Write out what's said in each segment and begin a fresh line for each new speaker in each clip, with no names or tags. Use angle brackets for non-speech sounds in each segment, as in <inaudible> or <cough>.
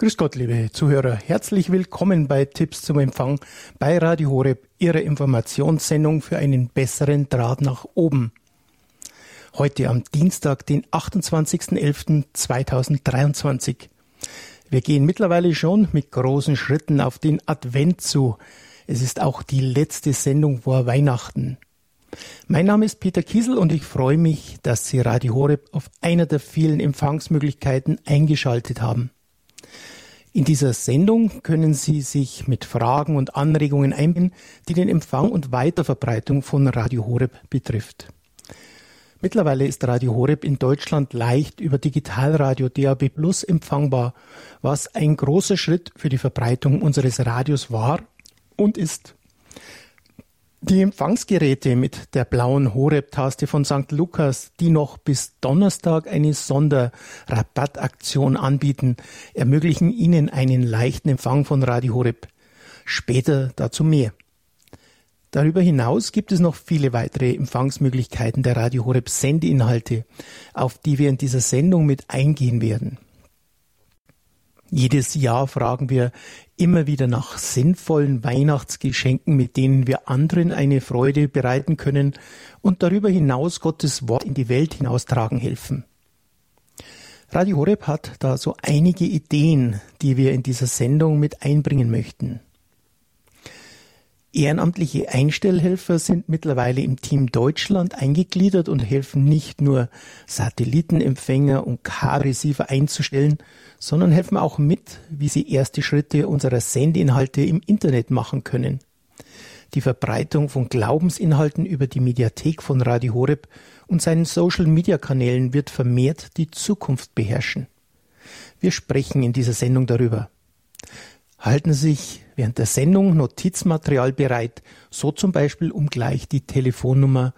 Grüß Gott, liebe Zuhörer. Herzlich willkommen bei Tipps zum Empfang bei Radio Horeb, Ihrer Informationssendung für einen besseren Draht nach oben. Heute am Dienstag, den 28.11.2023. Wir gehen mittlerweile schon mit großen Schritten auf den Advent zu. Es ist auch die letzte Sendung vor Weihnachten. Mein Name ist Peter Kiesel und ich freue mich, dass Sie Radio Horeb auf einer der vielen Empfangsmöglichkeiten eingeschaltet haben. In dieser Sendung können Sie sich mit Fragen und Anregungen einbinden, die den Empfang und Weiterverbreitung von Radio Horeb betrifft. Mittlerweile ist Radio Horeb in Deutschland leicht über Digitalradio DAB Plus empfangbar, was ein großer Schritt für die Verbreitung unseres Radios war und ist. Die Empfangsgeräte mit der blauen Horeb-Taste von St. Lukas, die noch bis Donnerstag eine Sonderrabattaktion anbieten, ermöglichen Ihnen einen leichten Empfang von Radio Horeb. Später dazu mehr. Darüber hinaus gibt es noch viele weitere Empfangsmöglichkeiten der Radio Horeb Sendeinhalte, auf die wir in dieser Sendung mit eingehen werden. Jedes Jahr fragen wir immer wieder nach sinnvollen Weihnachtsgeschenken, mit denen wir anderen eine Freude bereiten können und darüber hinaus Gottes Wort in die Welt hinaustragen helfen. Radio Horeb hat da so einige Ideen, die wir in dieser Sendung mit einbringen möchten. Ehrenamtliche Einstellhelfer sind mittlerweile im Team Deutschland eingegliedert und helfen nicht nur Satellitenempfänger und K-Receiver einzustellen, sondern helfen auch mit, wie sie erste Schritte unserer Sendeinhalte im Internet machen können. Die Verbreitung von Glaubensinhalten über die Mediathek von Radio Horeb und seinen Social-Media-Kanälen wird vermehrt die Zukunft beherrschen. Wir sprechen in dieser Sendung darüber. Halten Sie sich während der Sendung Notizmaterial bereit, so zum Beispiel um gleich die Telefonnummer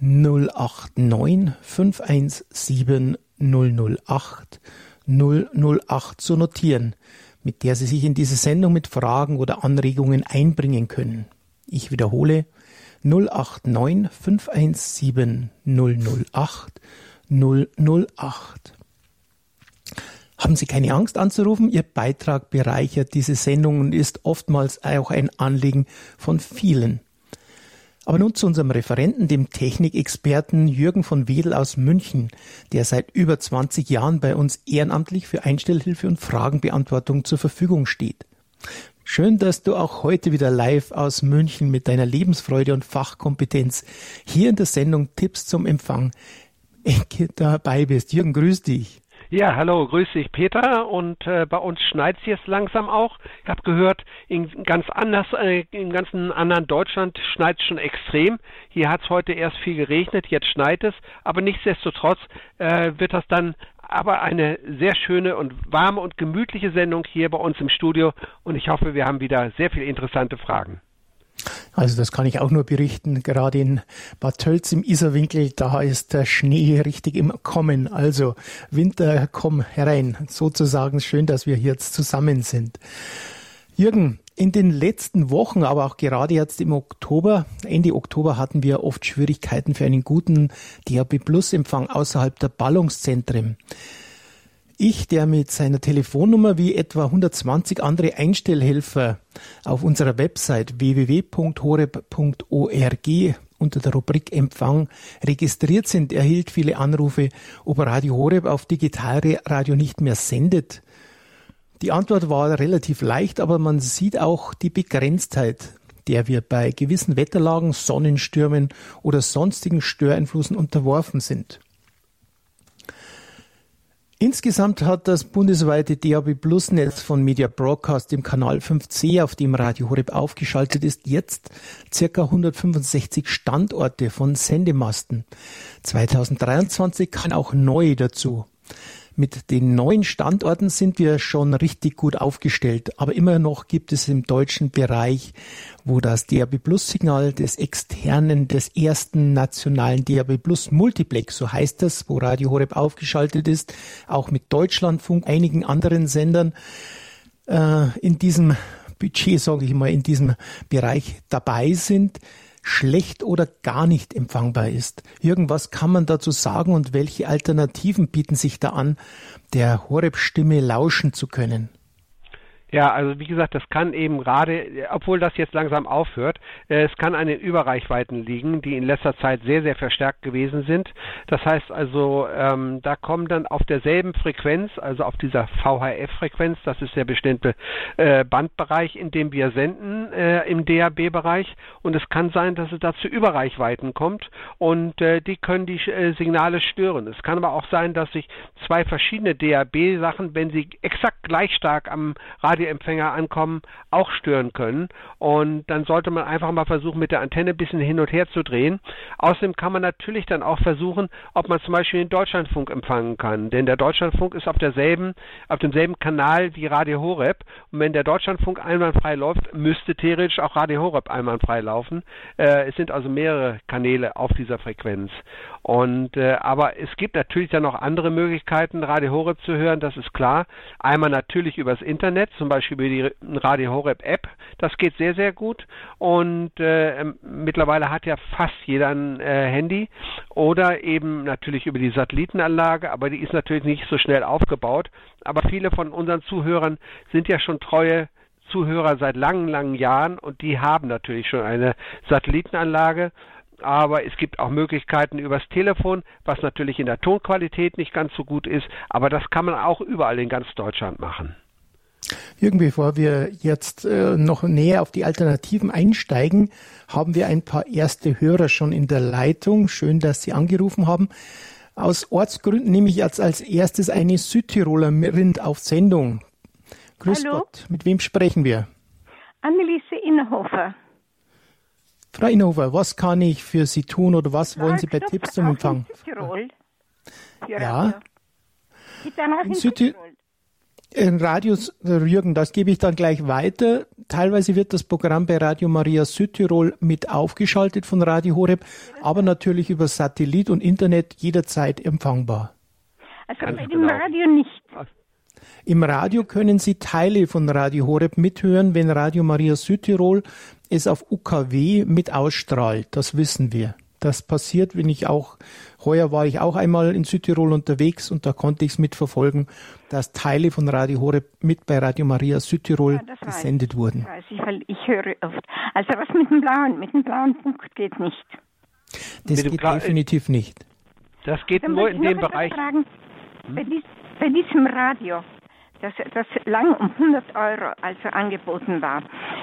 089 517 008 008 zu notieren, mit der Sie sich in diese Sendung mit Fragen oder Anregungen einbringen können. Ich wiederhole 089 517 008 008. Haben Sie keine Angst anzurufen? Ihr Beitrag bereichert diese Sendung und ist oftmals auch ein Anliegen von vielen. Aber nun zu unserem Referenten, dem Technikexperten Jürgen von Wedel aus München, der seit über 20 Jahren bei uns ehrenamtlich für Einstellhilfe und Fragenbeantwortung zur Verfügung steht. Schön, dass du auch heute wieder live aus München mit deiner Lebensfreude und Fachkompetenz hier in der Sendung Tipps zum Empfang dabei bist. Jürgen, grüß dich.
Ja, hallo, grüß dich Peter und äh, bei uns schneit es jetzt langsam auch. Ich habe gehört, in ganz anders, äh, im ganzen anderen Deutschland schneit es schon extrem. Hier hat es heute erst viel geregnet, jetzt schneit es, aber nichtsdestotrotz äh, wird das dann aber eine sehr schöne und warme und gemütliche Sendung hier bei uns im Studio und ich hoffe, wir haben wieder sehr viele interessante Fragen.
Also das kann ich auch nur berichten. Gerade in Bad Tölz im Isarwinkel, da ist der Schnee richtig im Kommen. Also Winter, komm herein. Sozusagen schön, dass wir jetzt zusammen sind. Jürgen, in den letzten Wochen, aber auch gerade jetzt im Oktober, Ende Oktober hatten wir oft Schwierigkeiten für einen guten DAB Plus Empfang außerhalb der Ballungszentren. Ich, der mit seiner Telefonnummer wie etwa 120 andere Einstellhelfer auf unserer Website www.horeb.org unter der Rubrik Empfang registriert sind, erhielt viele Anrufe, ob Radio Horeb auf Digitalradio nicht mehr sendet. Die Antwort war relativ leicht, aber man sieht auch die Begrenztheit, der wir bei gewissen Wetterlagen, Sonnenstürmen oder sonstigen Störeinflüssen unterworfen sind. Insgesamt hat das bundesweite DAB Plus Netz von Media Broadcast im Kanal 5C, auf dem Radio Horeb aufgeschaltet ist, jetzt circa 165 Standorte von Sendemasten. 2023 kann auch neu dazu. Mit den neuen Standorten sind wir schon richtig gut aufgestellt, aber immer noch gibt es im deutschen Bereich, wo das DAB Plus Signal des externen, des ersten nationalen DAB Plus Multiplex, so heißt das, wo Radio Horeb aufgeschaltet ist, auch mit Deutschlandfunk, einigen anderen Sendern, äh, in diesem Budget, sage ich mal, in diesem Bereich dabei sind schlecht oder gar nicht empfangbar ist. Irgendwas kann man dazu sagen und welche Alternativen bieten sich da an, der Horeb-Stimme lauschen zu können?
Ja, also wie gesagt, das kann eben gerade, obwohl das jetzt langsam aufhört, äh, es kann an den Überreichweiten liegen, die in letzter Zeit sehr, sehr verstärkt gewesen sind. Das heißt also, ähm, da kommen dann auf derselben Frequenz, also auf dieser VHF-Frequenz, das ist der bestimmte äh, Bandbereich, in dem wir senden äh, im DAB-Bereich und es kann sein, dass es da zu Überreichweiten kommt und äh, die können die äh, Signale stören. Es kann aber auch sein, dass sich zwei verschiedene DAB-Sachen, wenn sie exakt gleich stark am Radio Radioempfänger ankommen, auch stören können. Und dann sollte man einfach mal versuchen, mit der Antenne ein bisschen hin und her zu drehen. Außerdem kann man natürlich dann auch versuchen, ob man zum Beispiel den Deutschlandfunk empfangen kann. Denn der Deutschlandfunk ist auf derselben, auf demselben Kanal wie Radio Horeb. Und wenn der Deutschlandfunk einwandfrei läuft, müsste theoretisch auch Radio Horeb einwandfrei laufen. Äh, es sind also mehrere Kanäle auf dieser Frequenz. Und äh, aber es gibt natürlich dann noch andere Möglichkeiten, Radio Horeb zu hören, das ist klar. Einmal natürlich übers Internet, zum Beispiel über die Radio Horeb App. Das geht sehr, sehr gut. Und äh, mittlerweile hat ja fast jeder ein äh, Handy. Oder eben natürlich über die Satellitenanlage, aber die ist natürlich nicht so schnell aufgebaut. Aber viele von unseren Zuhörern sind ja schon treue Zuhörer seit langen, langen Jahren und die haben natürlich schon eine Satellitenanlage aber es gibt auch Möglichkeiten übers Telefon, was natürlich in der Tonqualität nicht ganz so gut ist, aber das kann man auch überall in ganz Deutschland machen.
Jürgen, bevor wir jetzt äh, noch näher auf die Alternativen einsteigen, haben wir ein paar erste Hörer schon in der Leitung. Schön, dass Sie angerufen haben. Aus Ortsgründen nehme ich jetzt als erstes eine Südtirolerin auf Sendung. Grüß Hallo. Gott, mit wem sprechen wir?
Anneliese Inhofer.
Frau Inhofer, was kann ich für Sie tun oder was wollen Sie bei Tipps zum Empfang?
Südtirol.
Ja. In Südtirol. In Radios, Jürgen, das gebe ich dann gleich weiter. Teilweise wird das Programm bei Radio Maria Südtirol mit aufgeschaltet von Radio Horeb, aber natürlich über Satellit und Internet jederzeit empfangbar.
Also bei dem Radio nicht.
Im Radio können Sie Teile von Radio Horeb mithören, wenn Radio Maria Südtirol es auf UKW mit ausstrahlt. Das wissen wir. Das passiert, wenn ich auch, heuer war ich auch einmal in Südtirol unterwegs und da konnte ich es mitverfolgen, dass Teile von Radio Horeb mit bei Radio Maria Südtirol ja, gesendet weiß, wurden.
Weiß ich, weil ich höre oft. Also was mit dem blauen, mit dem blauen Punkt geht nicht.
Das geht definitiv nicht.
Das geht nur in dem Bereich. Fragen,
hm? bei, dies, bei diesem Radio, das, das lang um 100 Euro also angeboten war.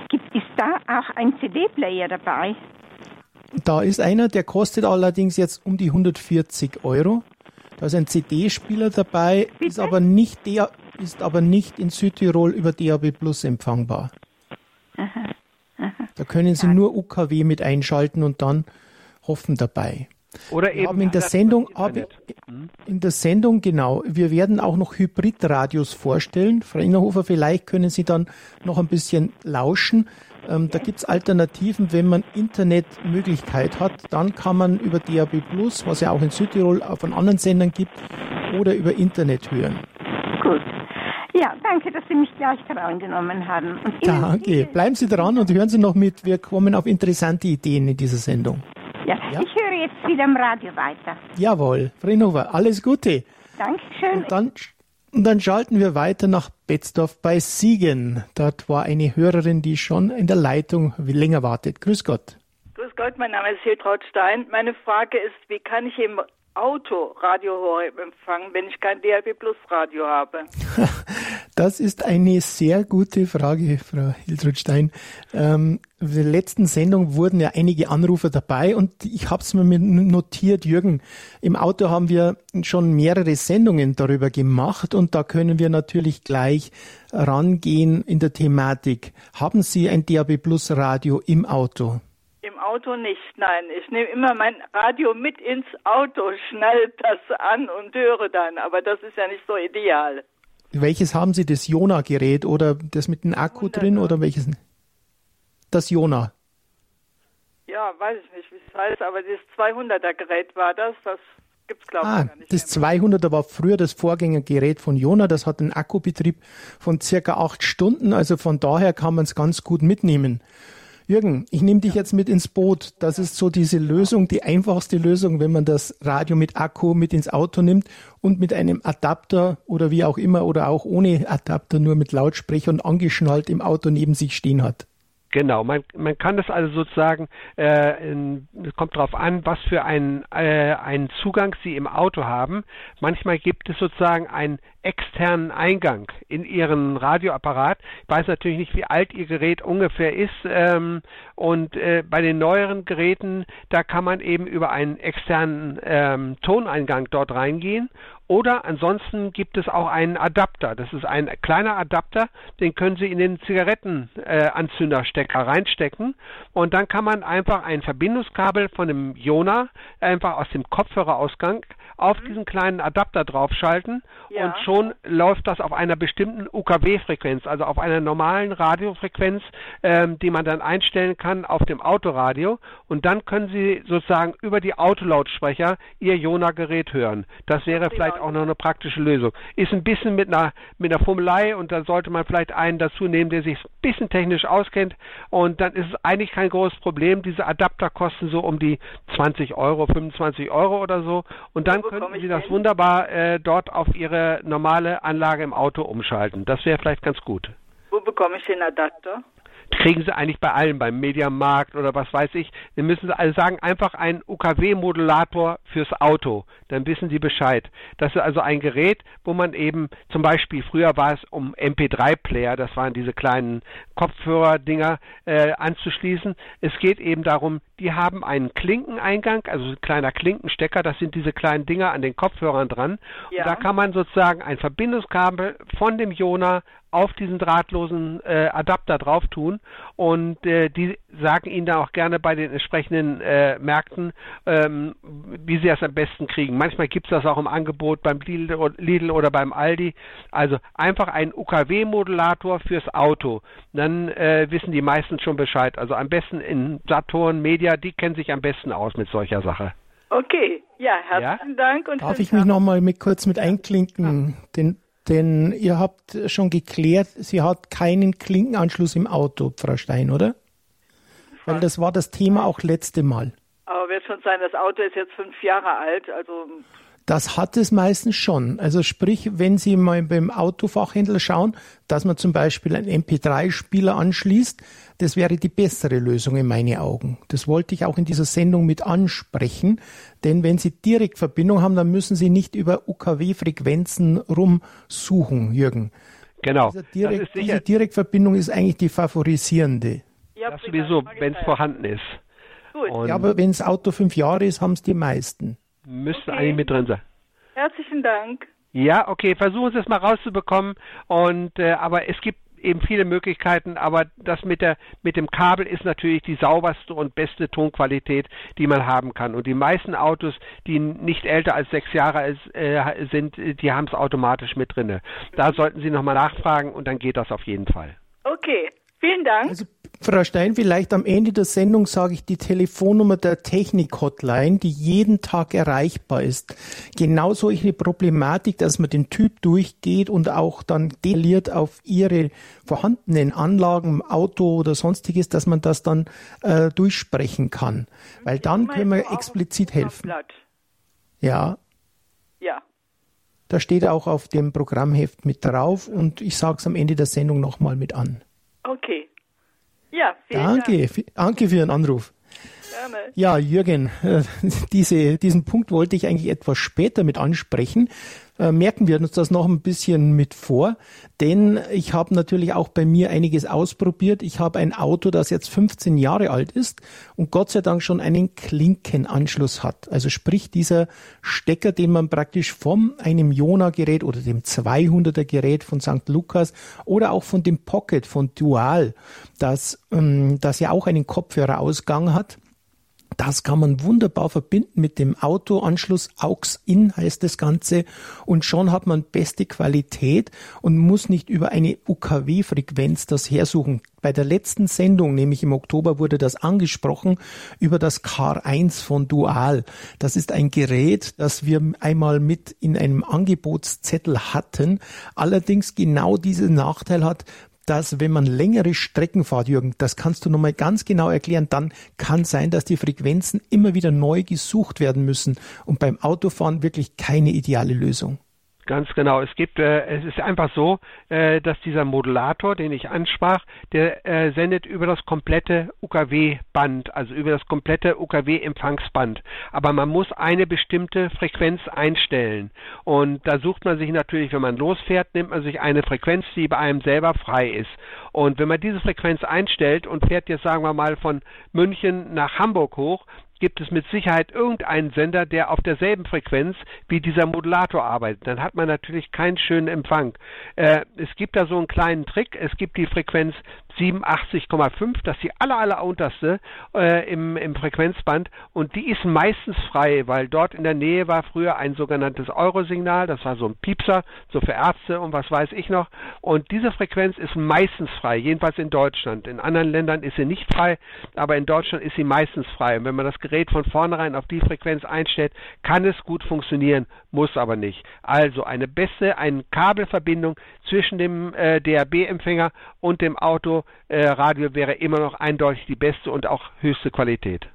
Gibt es da auch ein CD-Player dabei?
Da ist einer, der kostet allerdings jetzt um die 140 Euro. Da ist ein CD-Spieler dabei, ist aber, nicht der, ist aber nicht in Südtirol über DAB Plus empfangbar. Aha, aha. Da können Sie nur UKW mit einschalten und dann hoffen dabei.
Oder eben
haben in der Sendung, hm? in der Sendung genau. Wir werden auch noch Hybridradios vorstellen. Frau Innerhofer, vielleicht können Sie dann noch ein bisschen lauschen. Ähm, da gibt es Alternativen, wenn man Internetmöglichkeit hat, dann kann man über DAB Plus, was ja auch in Südtirol von anderen Sendern gibt, oder über Internet hören.
Gut. Ja, danke, dass Sie mich gleich dran genommen haben.
danke. Bleiben Sie dran und hören Sie noch mit. Wir kommen auf interessante Ideen in dieser Sendung.
Ja, ja? ich höre jetzt wieder im Radio weiter.
Jawohl, Frinova, alles Gute.
Dankeschön.
Und dann, und dann schalten wir weiter nach Betzdorf bei Siegen. Dort war eine Hörerin, die schon in der Leitung länger wartet. Grüß Gott.
Grüß Gott, mein Name ist Hiltraud Stein. Meine Frage ist, wie kann ich im Auto Radio Horeb empfangen, wenn ich kein DRB Plus Radio habe? <laughs>
Das ist eine sehr gute Frage, Frau Hiltrud Stein. Ähm, in der letzten Sendung wurden ja einige Anrufer dabei und ich habe es mir notiert, Jürgen. Im Auto haben wir schon mehrere Sendungen darüber gemacht und da können wir natürlich gleich rangehen in der Thematik. Haben Sie ein DAB Plus Radio im Auto?
Im Auto nicht, nein. Ich nehme immer mein Radio mit ins Auto, schnell das an und höre dann, aber das ist ja nicht so ideal.
Welches haben Sie, das Jona-Gerät oder das mit dem Akku drin oder welches? Das Jona.
Ja, weiß ich nicht, wie es heißt, aber das 200er Gerät war das, das gibt es glaube
ah,
ich gar nicht.
Das 200er war früher das Vorgängergerät von Jona, das hat einen Akkubetrieb von circa acht Stunden, also von daher kann man es ganz gut mitnehmen. Jürgen, ich nehme dich jetzt mit ins Boot. Das ist so diese Lösung, die einfachste Lösung, wenn man das Radio mit Akku mit ins Auto nimmt und mit einem Adapter oder wie auch immer oder auch ohne Adapter nur mit Lautsprechern angeschnallt im Auto neben sich stehen hat.
Genau, man, man kann das also sozusagen, äh, in, kommt darauf an, was für einen, äh, einen Zugang Sie im Auto haben. Manchmal gibt es sozusagen einen externen Eingang in Ihren Radioapparat. Ich weiß natürlich nicht, wie alt Ihr Gerät ungefähr ist. Ähm, und äh, bei den neueren Geräten, da kann man eben über einen externen ähm, Toneingang dort reingehen oder ansonsten gibt es auch einen Adapter. Das ist ein kleiner Adapter, den können Sie in den Zigarettenanzünderstecker äh, reinstecken und dann kann man einfach ein Verbindungskabel von dem Jona einfach aus dem Kopfhörerausgang auf mhm. diesen kleinen Adapter draufschalten ja. und schon läuft das auf einer bestimmten UKW-Frequenz, also auf einer normalen Radiofrequenz, ähm, die man dann einstellen kann auf dem Autoradio und dann können Sie sozusagen über die Autolautsprecher Ihr Jona-Gerät hören. Das wäre vielleicht vielleicht auch noch eine praktische Lösung. Ist ein bisschen mit einer, mit einer Fummelei und da sollte man vielleicht einen dazu nehmen, der sich ein bisschen technisch auskennt und dann ist es eigentlich kein großes Problem. Diese Adapter kosten so um die 20 Euro, 25 Euro oder so und dann könnten Sie das wunderbar äh, dort auf Ihre normale Anlage im Auto umschalten. Das wäre vielleicht ganz gut.
Wo bekomme ich den Adapter?
kriegen sie eigentlich bei allen, beim Mediamarkt oder was weiß ich. Dann müssen sie also sagen, einfach ein UKW-Modulator fürs Auto. Dann wissen sie Bescheid. Das ist also ein Gerät, wo man eben zum Beispiel, früher war es um MP3-Player, das waren diese kleinen Kopfhörer-Dinger, äh, anzuschließen. Es geht eben darum, die haben einen Klinkeneingang, also ein kleiner Klinkenstecker, das sind diese kleinen Dinger an den Kopfhörern dran. Ja. Und da kann man sozusagen ein Verbindungskabel von dem Jona auf diesen drahtlosen äh, Adapter drauf tun und äh, die sagen Ihnen dann auch gerne bei den entsprechenden äh, Märkten, ähm, wie Sie das am besten kriegen. Manchmal gibt es das auch im Angebot beim Lidl oder beim Aldi. Also einfach ein UKW-Modulator fürs Auto. Dann äh, wissen die meisten schon Bescheid. Also am besten in Saturn, Media, die kennen sich am besten aus mit solcher Sache.
Okay, ja, herzlichen ja? Dank.
Und Darf ich mich nochmal mit, kurz mit einklinken? Ja. Den denn ihr habt schon geklärt, sie hat keinen Klinkenanschluss im Auto, Frau Stein, oder? Weil das war das Thema auch letzte Mal.
Aber wird schon sein, das Auto ist jetzt fünf Jahre alt, also
das hat es meistens schon. Also sprich, wenn Sie mal beim Autofachhändler schauen, dass man zum Beispiel einen MP3-Spieler anschließt, das wäre die bessere Lösung in meinen Augen. Das wollte ich auch in dieser Sendung mit ansprechen, denn wenn Sie Direktverbindung haben, dann müssen Sie nicht über UKW-Frequenzen rumsuchen, Jürgen.
Genau.
Direkt, diese Direktverbindung ist eigentlich die favorisierende.
Ja, das sowieso, wenn es vorhanden ist.
Gut. Ja, aber wenn das Auto fünf Jahre ist, haben es die meisten.
Müsste okay. eigentlich mit drin sein.
Herzlichen Dank.
Ja, okay, versuchen Sie es mal rauszubekommen. Und äh, aber es gibt eben viele Möglichkeiten, aber das mit der mit dem Kabel ist natürlich die sauberste und beste Tonqualität, die man haben kann. Und die meisten Autos, die nicht älter als sechs Jahre ist, äh, sind, die haben es automatisch mit drinne. Da sollten Sie nochmal nachfragen und dann geht das auf jeden Fall.
Okay, vielen Dank.
Also Frau Stein, vielleicht am Ende der Sendung sage ich die Telefonnummer der Technik-Hotline, die jeden Tag erreichbar ist. Genau solche Problematik, dass man den Typ durchgeht und auch dann detailliert auf Ihre vorhandenen Anlagen, Auto oder sonstiges, dass man das dann äh, durchsprechen kann. Weil dann können wir explizit helfen. Ja.
Ja.
Da steht auch auf dem Programmheft mit drauf und ich sage es am Ende der Sendung nochmal mit an.
Okay. Ja,
vielen Danke. Dank. Danke für Ihren Anruf. Gerne. Ja, Jürgen, äh, <laughs> diese, diesen Punkt wollte ich eigentlich etwas später mit ansprechen. Äh, merken wir uns das noch ein bisschen mit vor, denn ich habe natürlich auch bei mir einiges ausprobiert. Ich habe ein Auto, das jetzt 15 Jahre alt ist und Gott sei Dank schon einen Klinkenanschluss hat. Also sprich dieser Stecker, den man praktisch von einem Jona-Gerät oder dem 200er Gerät von St. Lukas oder auch von dem Pocket von Dual, das, ähm, das ja auch einen Kopfhörerausgang hat, das kann man wunderbar verbinden mit dem Autoanschluss. AUX-In heißt das Ganze. Und schon hat man beste Qualität und muss nicht über eine UKW-Frequenz das hersuchen. Bei der letzten Sendung, nämlich im Oktober, wurde das angesprochen über das Car 1 von Dual. Das ist ein Gerät, das wir einmal mit in einem Angebotszettel hatten. Allerdings genau diesen Nachteil hat, dass wenn man längere Strecken fährt, Jürgen, das kannst du nochmal ganz genau erklären, dann kann sein, dass die Frequenzen immer wieder neu gesucht werden müssen und beim Autofahren wirklich keine ideale Lösung.
Ganz genau. Es gibt, äh, es ist einfach so, äh, dass dieser Modulator, den ich ansprach, der äh, sendet über das komplette UKW-Band, also über das komplette UKW-Empfangsband. Aber man muss eine bestimmte Frequenz einstellen. Und da sucht man sich natürlich, wenn man losfährt, nimmt man sich eine Frequenz, die bei einem selber frei ist. Und wenn man diese Frequenz einstellt und fährt jetzt, sagen wir mal, von München nach Hamburg hoch, gibt es mit Sicherheit irgendeinen Sender, der auf derselben Frequenz wie dieser Modulator arbeitet. Dann hat man natürlich keinen schönen Empfang. Äh, es gibt da so einen kleinen Trick. Es gibt die Frequenz 87,5, das ist die aller, aller unterste äh, im, im Frequenzband und die ist meistens frei, weil dort in der Nähe war früher ein sogenanntes Eurosignal, das war so ein Piepser, so für Ärzte und was weiß ich noch und diese Frequenz ist meistens frei, jedenfalls in Deutschland. In anderen Ländern ist sie nicht frei, aber in Deutschland ist sie meistens frei und wenn man das Gerät von vornherein auf die Frequenz einstellt, kann es gut funktionieren, muss aber nicht. Also eine beste, eine Kabelverbindung zwischen dem äh, DAB-Empfänger und dem Auto äh, Radio wäre immer noch eindeutig die beste und auch höchste Qualität.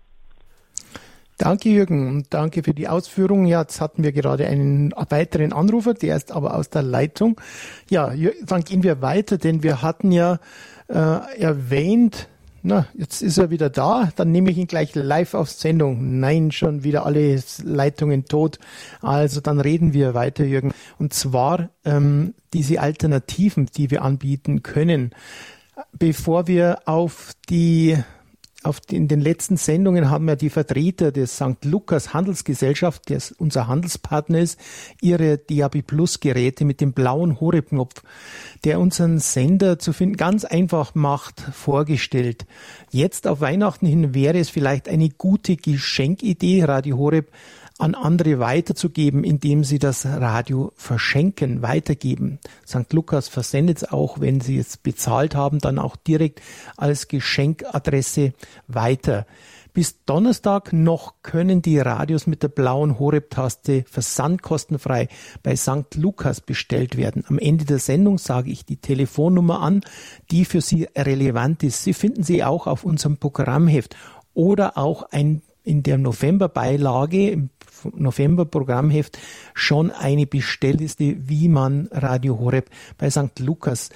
Danke, Jürgen, und danke für die Ausführungen. Ja, jetzt hatten wir gerade einen weiteren Anrufer, der ist aber aus der Leitung. Ja, dann gehen wir weiter, denn wir hatten ja äh, erwähnt, na, jetzt ist er wieder da, dann nehme ich ihn gleich live auf Sendung. Nein, schon wieder alle Leitungen tot. Also dann reden wir weiter, Jürgen. Und zwar ähm, diese Alternativen, die wir anbieten können. Bevor wir auf die auf die, in den letzten Sendungen haben ja die Vertreter des St. Lukas Handelsgesellschaft, der unser Handelspartner ist, ihre DAB Plus Geräte mit dem blauen Horeb-Knopf, der unseren Sender zu finden ganz einfach macht, vorgestellt. Jetzt auf Weihnachten hin wäre es vielleicht eine gute Geschenkidee, Radio Horeb an andere weiterzugeben, indem sie das Radio verschenken, weitergeben. St. Lukas versendet es auch, wenn sie es bezahlt haben, dann auch direkt als Geschenkadresse weiter. Bis Donnerstag noch können die Radios mit der blauen Horeb-Taste versandkostenfrei bei St. Lukas bestellt werden. Am Ende der Sendung sage ich die Telefonnummer an, die für Sie relevant ist. Sie finden sie auch auf unserem Programmheft oder auch ein in der Novemberbeilage im November-Programmheft schon eine Bestellliste, wie man Radio Horeb bei St. Lukas,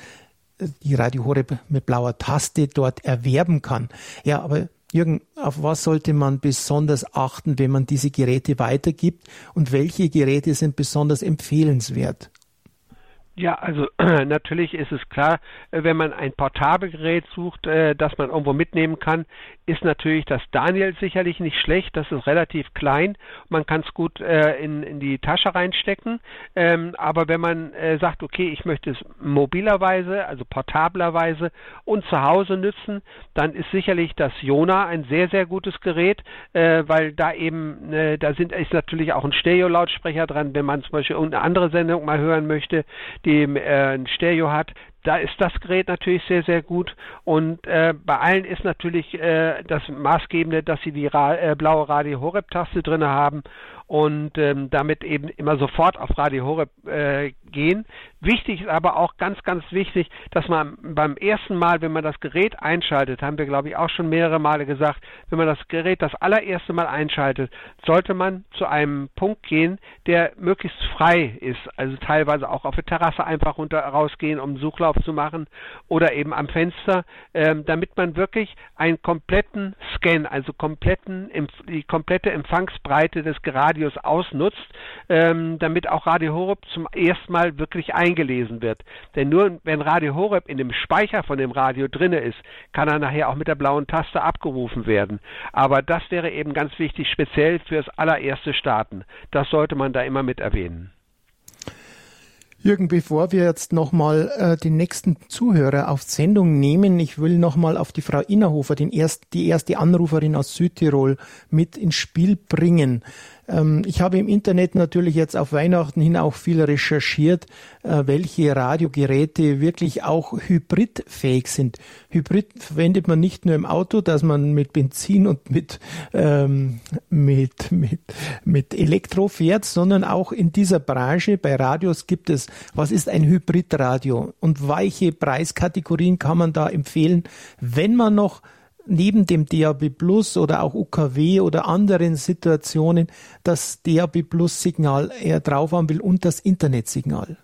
äh, die Radio Horeb mit blauer Taste dort erwerben kann. Ja, aber Jürgen, auf was sollte man besonders achten, wenn man diese Geräte weitergibt und welche Geräte sind besonders empfehlenswert?
Ja, also <clears throat> natürlich ist es klar, äh, wenn man ein Portabelgerät sucht, äh, das man irgendwo mitnehmen kann, ist natürlich das Daniel sicherlich nicht schlecht. Das ist relativ klein. Man kann es gut äh, in, in die Tasche reinstecken. Ähm, aber wenn man sagt, okay, ich möchte es mobilerweise, also portablerweise und zu Hause nützen, dann ist sicherlich das Jona ein sehr, sehr gutes Gerät, weil da eben, da sind, ist natürlich auch ein Stereo-Lautsprecher dran, wenn man zum Beispiel irgendeine andere Sendung mal hören möchte die äh, ein Stereo hat, da ist das Gerät natürlich sehr, sehr gut. Und äh, bei allen ist natürlich äh, das Maßgebende, dass sie die Ra äh, blaue Radio Horeb-Taste drin haben und ähm, damit eben immer sofort auf Radio Horeb äh, gehen. Wichtig ist aber auch ganz, ganz wichtig, dass man beim ersten Mal, wenn man das Gerät einschaltet, haben wir glaube ich auch schon mehrere Male gesagt, wenn man das Gerät das allererste Mal einschaltet, sollte man zu einem Punkt gehen, der möglichst frei ist. Also teilweise auch auf der Terrasse einfach runter rausgehen, um Suchlauf zu machen oder eben am Fenster, ähm, damit man wirklich einen kompletten Scan, also kompletten, die komplette Empfangsbreite des Radios Radios ausnutzt, ähm, damit auch Radio Horeb zum ersten Mal wirklich eingelesen wird. Denn nur wenn Radio Horeb in dem Speicher von dem Radio drinne ist, kann er nachher auch mit der blauen Taste abgerufen werden. Aber das wäre eben ganz wichtig, speziell fürs allererste Starten. Das sollte man da immer mit erwähnen.
Jürgen, bevor wir jetzt nochmal äh, den nächsten Zuhörer auf Sendung nehmen, ich will nochmal auf die Frau Innerhofer, den erst, die erste Anruferin aus Südtirol, mit ins Spiel bringen. Ähm, ich habe im Internet natürlich jetzt auf Weihnachten hin auch viel recherchiert, äh, welche Radiogeräte wirklich auch hybridfähig sind. Hybrid verwendet man nicht nur im Auto, dass man mit Benzin und mit, ähm, mit, mit, mit Elektro fährt, sondern auch in dieser Branche bei Radios gibt es, was ist ein Hybridradio und welche Preiskategorien kann man da empfehlen, wenn man noch neben dem DAB Plus oder auch UKW oder anderen Situationen das DAB Plus Signal eher drauf haben will und das Internetsignal.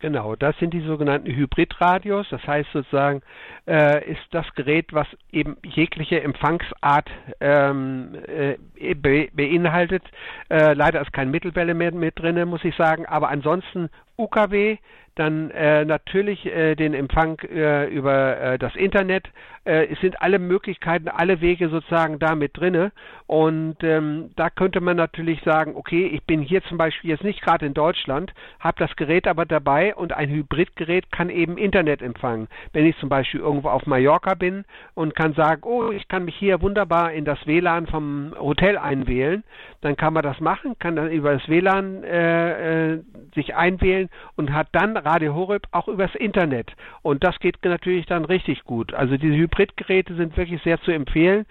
Genau, das sind die sogenannten Hybridradios. Das heißt sozusagen, äh, ist das Gerät, was eben jegliche Empfangsart ähm, äh, be beinhaltet. Äh, leider ist kein Mittelwelle mehr mit drin, muss ich sagen. Aber ansonsten UKW, dann äh, natürlich äh, den Empfang äh, über äh, das Internet. Äh, es sind alle Möglichkeiten, alle Wege sozusagen da mit drinne. Und ähm, da könnte man natürlich sagen, okay, ich bin hier zum Beispiel jetzt nicht gerade in Deutschland, habe das Gerät aber dabei und ein Hybridgerät kann eben Internet empfangen. Wenn ich zum Beispiel irgendwo auf Mallorca bin und kann sagen, oh, ich kann mich hier wunderbar in das WLAN vom Hotel einwählen, dann kann man das machen, kann dann über das WLAN äh, äh, sich einwählen und hat dann Radio Horeb auch übers Internet. Und das geht natürlich dann richtig gut. Also diese Hybridgeräte sind wirklich sehr zu empfehlen,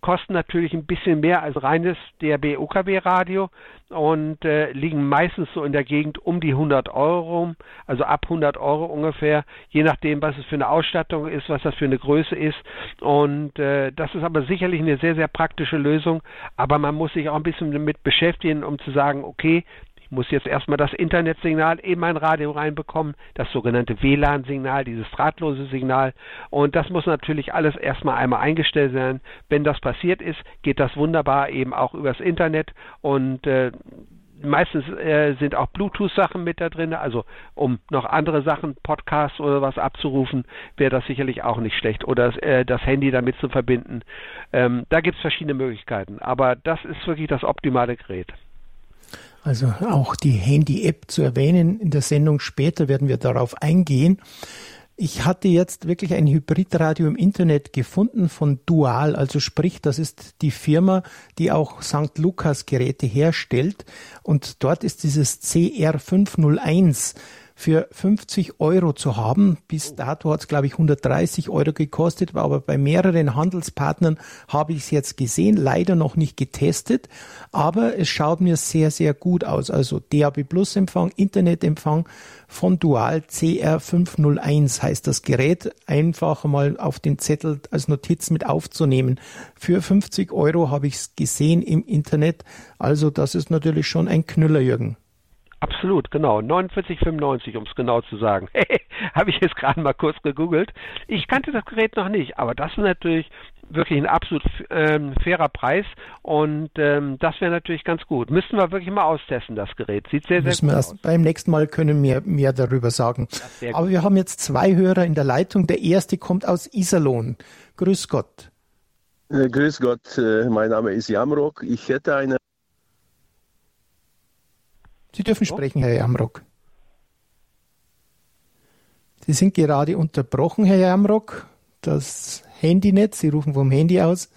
kosten natürlich ein bisschen mehr als reines DRB-UKW-Radio und äh, liegen meistens so in der Gegend um die 100 Euro, also ab 100 Euro ungefähr, je nachdem, was es für eine Ausstattung ist, was das für eine Größe ist. Und äh, das ist aber sicherlich eine sehr, sehr praktische Lösung. Aber man muss sich auch ein bisschen damit beschäftigen, um zu sagen, okay, muss jetzt erstmal das Internetsignal in mein Radio reinbekommen, das sogenannte WLAN-Signal, dieses drahtlose Signal. Und das muss natürlich alles erstmal einmal eingestellt werden. Wenn das passiert ist, geht das wunderbar eben auch übers Internet und äh, meistens äh, sind auch Bluetooth-Sachen mit da drin, also um noch andere Sachen, Podcasts oder was abzurufen, wäre das sicherlich auch nicht schlecht. Oder äh, das Handy damit zu verbinden. Ähm, da gibt es verschiedene Möglichkeiten. Aber das ist wirklich das optimale Gerät.
Also auch die Handy-App zu erwähnen. In der Sendung später werden wir darauf eingehen. Ich hatte jetzt wirklich ein Hybridradio im Internet gefunden von Dual, also sprich, das ist die Firma, die auch St. Lukas Geräte herstellt. Und dort ist dieses CR501 für 50 Euro zu haben. Bis dato hat es, glaube ich, 130 Euro gekostet, aber bei mehreren Handelspartnern habe ich es jetzt gesehen, leider noch nicht getestet, aber es schaut mir sehr, sehr gut aus. Also DAB Plus Empfang, Internetempfang von Dual CR501 heißt das Gerät, einfach mal auf den Zettel als Notiz mit aufzunehmen. Für 50 Euro habe ich es gesehen im Internet, also das ist natürlich schon ein Knüller, Jürgen.
Absolut, genau. 49,95, um es genau zu sagen. <laughs> Habe ich jetzt gerade mal kurz gegoogelt. Ich kannte das Gerät noch nicht, aber das ist natürlich wirklich ein absolut ähm, fairer Preis und ähm, das wäre natürlich ganz gut. Müssten wir wirklich mal austesten, das Gerät. Sieht sehr, sehr Müssen gut aus.
Beim nächsten Mal können wir mehr darüber sagen. Aber wir haben jetzt zwei Hörer in der Leitung. Der erste kommt aus Iserlohn. Grüß Gott.
Äh, grüß Gott, äh, mein Name ist Jamrock. Ich hätte eine
Sie dürfen sprechen, Herr Jamrock. Sie sind gerade unterbrochen, Herr Jamrock. Das Handynetz, Sie rufen vom Handy aus,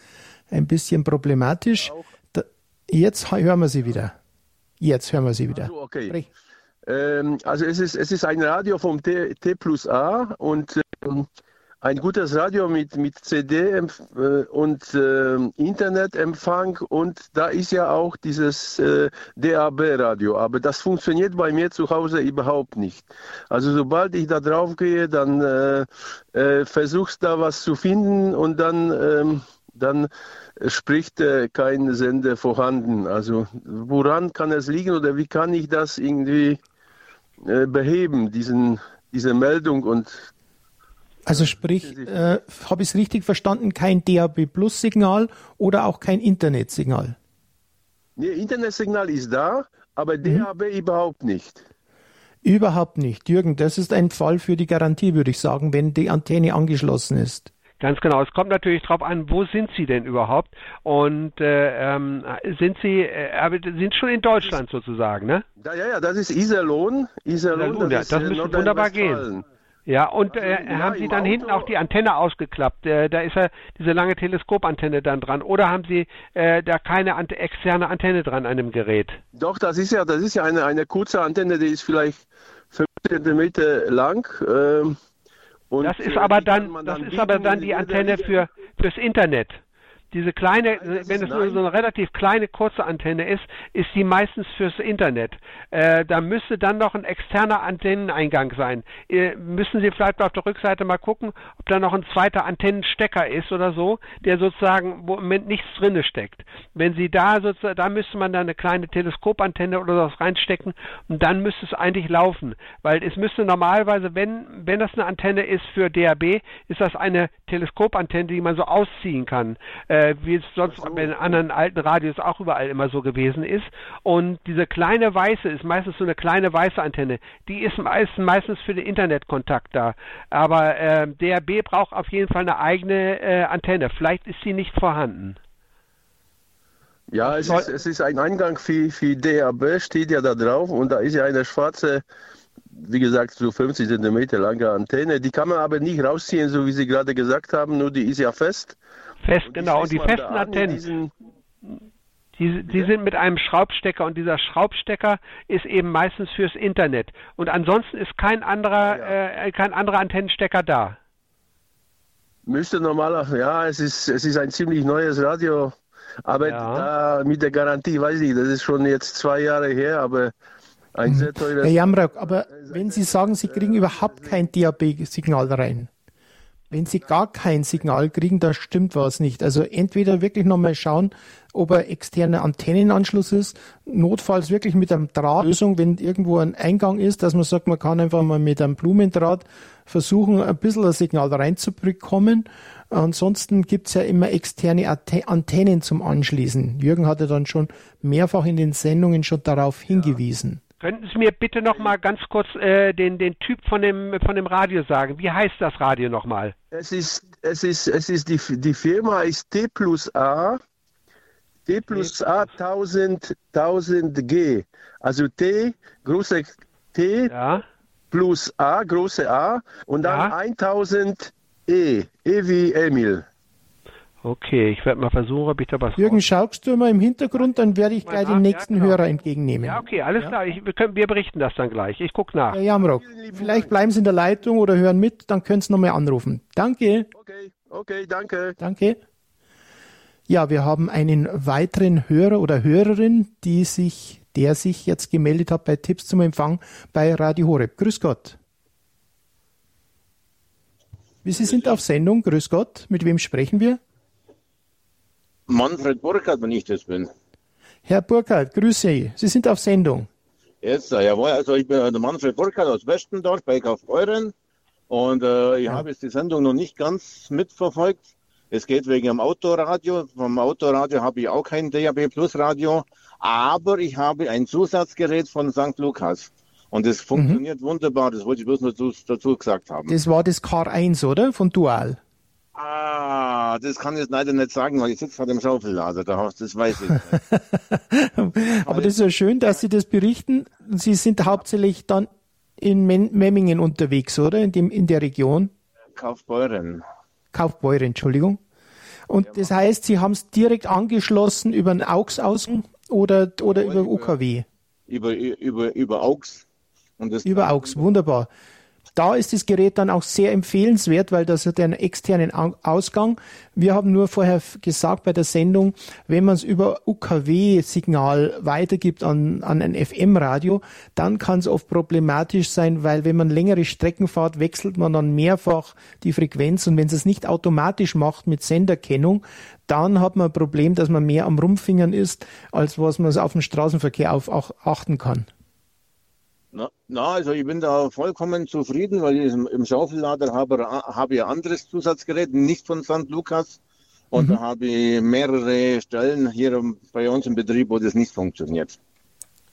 ein bisschen problematisch. Da, jetzt hören wir Sie wieder. Jetzt hören wir Sie wieder.
Also, okay. Ähm, also es ist, es ist ein Radio vom T, T plus A und ähm, ein gutes Radio mit, mit CD äh, und äh, Internetempfang und da ist ja auch dieses äh, DAB-Radio, aber das funktioniert bei mir zu Hause überhaupt nicht. Also sobald ich da drauf gehe, dann äh, äh, versuchst da was zu finden und dann, ähm, dann spricht äh, kein Sender vorhanden. Also woran kann es liegen oder wie kann ich das irgendwie äh, beheben, diesen, diese Meldung und
also sprich, äh, habe ich es richtig verstanden, kein DAB Plus Signal oder auch kein Internetsignal?
Nee, Internetsignal ist da, aber mhm. DAB überhaupt nicht.
Überhaupt nicht. Jürgen, das ist ein Fall für die Garantie, würde ich sagen, wenn die Antenne angeschlossen ist.
Ganz genau. Es kommt natürlich darauf an, wo sind Sie denn überhaupt? Und äh, ähm, sind Sie, äh, sind schon in Deutschland sozusagen, ne?
Ja, ja, ja das ist Iserlohn. Iserlohn,
Iserlohn das, ja, das müsste wunderbar gehen. Ja, und
Also,
äh,
ja,
haben Sie dann hinten
Auto-
auch die Antenne ausgeklappt? Äh, da ist ja diese lange Teleskopantenne dann dran. Oder haben Sie äh, da keine ante externe Antenne dran an dem Gerät?
Doch, das ist ja, das ist ja eine, eine kurze Antenne, die ist vielleicht 5 Zentimeter lang. Ähm,
Das ist aber dann,
man
das ist aber dann die Antenne für fürs Internet. Diese kleine, wenn es nur so eine relativ kleine kurze Antenne ist, ist die meistens fürs Internet. Äh, da müsste dann noch ein externer Antenneneingang sein. Äh, müssen Sie vielleicht auf der Rückseite mal gucken, ob da noch ein zweiter Antennenstecker ist oder so, der sozusagen wo im Moment nichts drinne steckt. Wenn Sie da sozusagen, da müsste man dann eine kleine Teleskopantenne oder was reinstecken und dann müsste es eigentlich laufen, weil es müsste normalerweise, wenn wenn das eine Antenne ist für DAB, ist das eine Teleskopantenne, die man so ausziehen kann, äh, wie es sonst
so.
bei den anderen alten Radios auch überall immer so gewesen ist. Und diese kleine weiße ist meistens so eine kleine weiße Antenne. Die ist meist, meistens für den Internetkontakt da. Aber äh, DAB braucht auf jeden Fall eine eigene äh, Antenne. Vielleicht ist sie nicht vorhanden.
Ja, es ist, es ist ein Eingang für, für DAB, steht ja da drauf und da ist ja eine schwarze, wie gesagt, so 50 Zentimeter lange Antenne. Die kann man aber nicht rausziehen, so wie Sie gerade gesagt haben, nur die ist ja fest.
Fest,
Und
genau. Und die festen Antennen, die, die sind mit einem Schraubstecker und dieser Schraubstecker ist eben meistens fürs Internet. Und ansonsten ist kein anderer,
Ja.
äh, kein anderer Antennenstecker da.
Müsste normaler, ja, es ist, es ist ein ziemlich neues Radio, aber
Ja.
da, mit der Garantie weiß ich, das ist schon jetzt zwei Jahre her, aber ein sehr teures.
Herr Jamrock, aber wenn Sie sagen, Sie kriegen überhaupt kein DAB-Signal rein, wenn Sie gar kein Signal kriegen, da stimmt was nicht. Also entweder wirklich nochmal schauen, ob ein externer Antennenanschluss ist, notfalls wirklich mit einem Drahtlösung, wenn irgendwo ein Eingang ist, dass man sagt, man kann einfach mal mit einem Blumendraht versuchen, ein bisschen ein Signal reinzubekommen. Ansonsten gibt's ja immer externe Ante- Antennen zum Anschließen. Jürgen hatte dann schon mehrfach in den Sendungen schon darauf hingewiesen.
Könnten Sie mir bitte noch mal ganz kurz äh, den, den Typ von dem, von dem Radio sagen? Wie heißt das Radio nochmal?
Es ist, es ist, es ist die, die Firma ist T plus A, T plus A 1000, 1000G. Also T, große T
Ja,
plus A, große A und dann
Ja.
1000 E, E wie Emil.
Okay. Ich werde mal versuchen, ob ich da was
Jürgen, schaust du mal im Hintergrund, dann werde ich
Mal
gleich
nach,
den
ja,
nächsten
genau.
Hörer entgegennehmen.
Ja, okay, alles
Ja.
klar. Ich, wir, können, wir berichten das dann gleich. Ich gucke nach.
Herr Jamrock, vielleicht bleiben Sie in der Leitung oder hören mit, dann können Sie nochmal anrufen. Danke,
Okay, okay, danke.
danke. Ja, wir haben einen weiteren Hörer oder Hörerin, die sich, der sich jetzt gemeldet hat bei Tipps zum Empfang bei Radio Horeb. Grüß Gott. Wie Sie sind auf Sendung, grüß Gott. Mit wem sprechen wir?
Manfred Burkhardt, wenn ich das bin.
Herr Burkhardt, grüße Sie. Sie sind auf Sendung.
Jetzt, äh, jawohl, also ich bin der Manfred Burkhardt aus Westendorf bei Kaufbeuren und äh, ich
Ja.
habe jetzt die Sendung noch nicht ganz mitverfolgt. Es geht wegen dem Autoradio. Vom Autoradio habe ich auch kein DAB Plus Radio, aber ich habe ein Zusatzgerät von St. Lukas. Und es funktioniert wunderbar, das wollte ich bloß noch dazu, dazu gesagt haben.
Das war das Car1, oder? Von Dual.
ah, das kann ich jetzt leider nicht sagen, weil ich sitze vor dem Schaufellader, da hast- das weiß ich nicht. <laughs>
Aber das ist ja schön, dass Sie das berichten. Sie sind hauptsächlich dann in Memmingen unterwegs, oder? In, dem, in der Region.
Kaufbeuren.
Kaufbeuren, Entschuldigung. Und das heißt, Sie haben es direkt angeschlossen über einen AUX-Außen oder, oder
Jawohl,
über
über-
UKW?
Über, über, über AUX.
Über AUX, wunderbar. Da ist das Gerät dann auch sehr empfehlenswert, weil das hat einen externen Au- Ausgang. Wir haben nur vorher gesagt bei der Sendung, wenn man es über UKW-Signal weitergibt an, an ein FM-Radio, dann kann es oft problematisch sein, weil wenn man längere Strecken fährt, wechselt man dann mehrfach die Frequenz und wenn es es nicht automatisch macht mit Senderkennung, dann hat man ein Problem, dass man mehr am Rumfingern ist, als was man auf dem Straßenverkehr auf, auch achten kann.
Na, na, also ich bin da vollkommen zufrieden, weil ich im, Schaufellader habe, habe ich ein anderes Zusatzgerät, nicht von St. Lukas. Und da habe ich mehrere Stellen hier bei uns im Betrieb, wo das nicht funktioniert.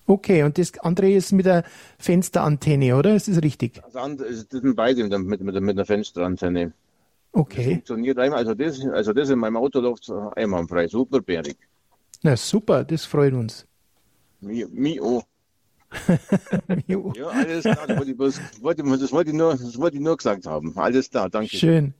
Okay, und das andere ist mit der Fensterantenne, oder? Ist das richtig?
Das, andere, das sind beide mit, mit, mit, einer Fensterantenne.
Okay.
Funktioniert einmal, also das, also das in meinem Auto läuft einwandfrei, super bärig.
Na super, das freut uns.
Mi, mi oh. Ja, alles klar. Das wollte, ich bloß, das, wollte ich nur, das wollte ich nur gesagt haben. Alles klar, danke.
Schön.